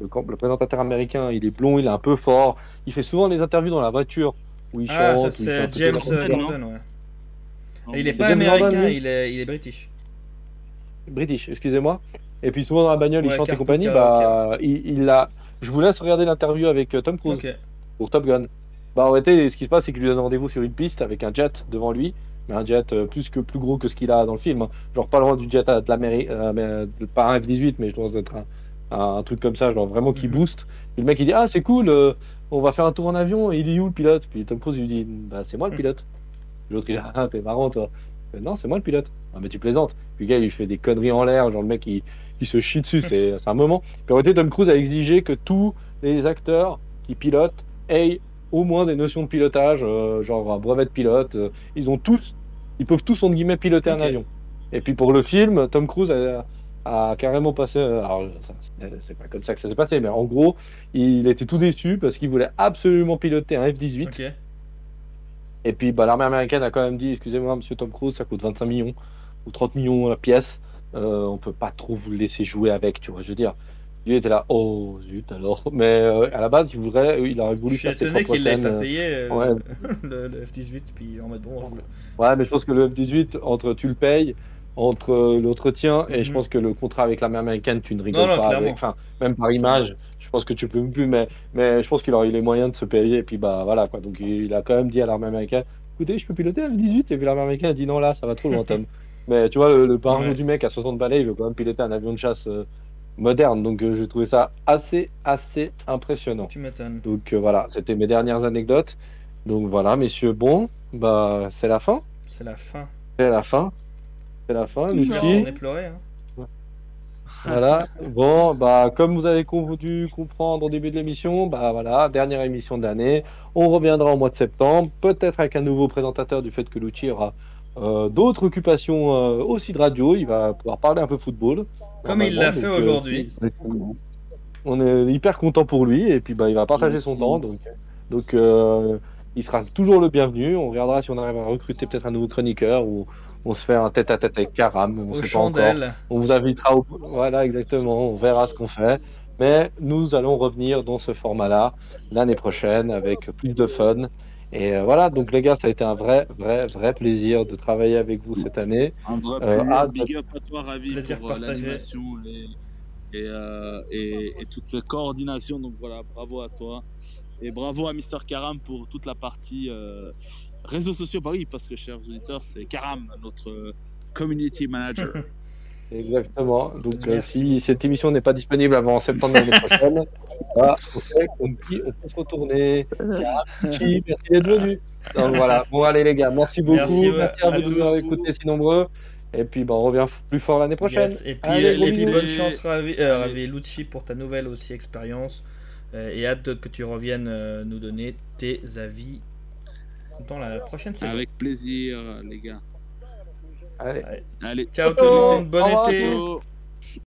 le, camp- le présentateur américain, il est blond, il est un peu fort. Il fait souvent les interviews dans la voiture où il Ah, chante, ça où il fait un c'est peu James Gordon, euh, ouais. Et il est mais- pas américain, Gordon, il est, il est british. British, excusez-moi. Et puis souvent dans la bagnole, il chante et compagnie, bah il, il a je vous laisse regarder l'interview avec euh, Tom Cruise. Pour Top Gun. Bah en réalité, ce qui se passe, c'est qu'il lui donne rendez-vous sur une piste avec un jet devant lui, mais un jet euh, plus que plus gros que ce qu'il a dans le film. hein. Genre pas loin du jet à- de l'Amérique, euh, mais, euh, pas un F-18, mais je pense être un, un, un truc comme ça, genre vraiment qui Mhm. booste. Puis le mec il dit ah c'est cool, euh, on va faire un tour en avion. Et il est où le pilote? Puis Tom Cruise lui dit bah c'est moi le pilote. L'autre il dit [LAUGHS] ah t'es marrant toi. Non c'est moi le pilote. Ah mais tu plaisantes. Puis le gars il lui fait des conneries en l'air, genre le mec il, il se chie dessus, c'est un moment. Puis en réalité Tom Cruise a exigé que tous les acteurs qui pilotent aient au moins des notions de pilotage, euh, genre un brevet de pilote. euh, ils ont tous, ils peuvent tous entre guillemets piloter un avion. Et puis pour le film, Tom Cruise a, a carrément passé. euh, Alors c'est- pas comme ça que ça s'est passé, mais en gros, il était tout déçu parce qu'il voulait absolument piloter un F-18. Ok. Et puis bah, l'armée américaine a quand même dit, excusez-moi, Monsieur Tom Cruise, ça coûte 25 millions ou 30 millions la pièce. Euh, on peut pas trop vous le laisser jouer avec, tu vois. Je veux dire, lui était là, oh zut alors. [LAUGHS] Mais euh, à la base, il voudrait, il aurait voulu faire ses propres qu'il l'ait scènes. euh, payé euh, ouais. [LAUGHS] le, le F-18 puis en mode bon. je Ouais, mais je pense que le F-18, entre tu le payes, entre euh, l'entretien, et je Mhm. pense que le contrat avec l'armée américaine, tu ne rigoles Non, pas avec. Enfin, même par image, je pense que tu peux plus, mais, mais je pense qu'il aurait eu les moyens de se payer, et puis bah voilà quoi. Donc il a quand même dit à l'armée américaine écoutez, je peux piloter un F-18, et puis l'armée américaine a dit non, là, ça va trop loin, Tom. [LAUGHS] mais tu vois, le, le Ouais. du mec à 60 balais, il veut quand même piloter un avion de chasse euh, moderne, donc euh, j'ai trouvé ça assez, assez impressionnant. Tu m'étonnes. Donc euh, voilà, c'était mes dernières anecdotes. Donc voilà, messieurs, bon, bah c'est la fin. C'est la fin. C'est la fin. C'est la fin, On Lucie. est pleuré. Hein. [LAUGHS] Voilà. Bon, bah comme vous avez dû comprendre au début de l'émission, bah voilà, dernière émission de l'année. On reviendra au mois de septembre, peut-être avec un nouveau présentateur du fait que Lucci aura euh, d'autres occupations euh, aussi de radio. Il va pouvoir parler un peu football. Comme il l'a fait euh, aujourd'hui. Exactement. on est hyper content pour lui et puis bah, il va partager son temps donc donc euh, il sera toujours le bienvenu on regardera si on arrive à recruter peut-être un nouveau chroniqueur ou on se fait un tête à tête avec Karam on sait pas encore on vous invitera au... voilà exactement on verra ce qu'on fait mais nous allons revenir dans ce format là l'année prochaine avec plus de fun et euh, voilà donc les gars ça a été un vrai vrai vrai plaisir de travailler avec vous cette année Un vrai Euh, plaisir. Big up à toi, Ravi, Plaisir pour euh, l'animation et, et, euh, et, et toute cette coordination. Donc voilà, bravo à toi. Et bravo à Mister Karam pour toute la partie euh, réseaux sociaux. Bah oui, parce que, chers auditeurs, c'est Karam, notre community manager. [LAUGHS] Exactement. Donc, euh, si cette émission n'est pas disponible avant septembre de l'année [LAUGHS] prochaine, voilà, on sait qu'on dit on peut se retourner. Merci merci d'être venu. Donc voilà. Bon, allez, les gars, merci beaucoup. Merci, ouais. À vous de nous avoir écoutés si nombreux. Et puis, bah, on revient plus fort l'année prochaine. Yes. Et puis, Allez, euh, gros et puis bisous. bonne chance, Ravi, euh. Ravi Lucci, pour ta nouvelle aussi expérience. Euh, et hâte que tu reviennes euh, nous donner tes avis dans la prochaine saison. Avec plaisir, les gars. Allez. Allez. Ciao tout le monde, bon été.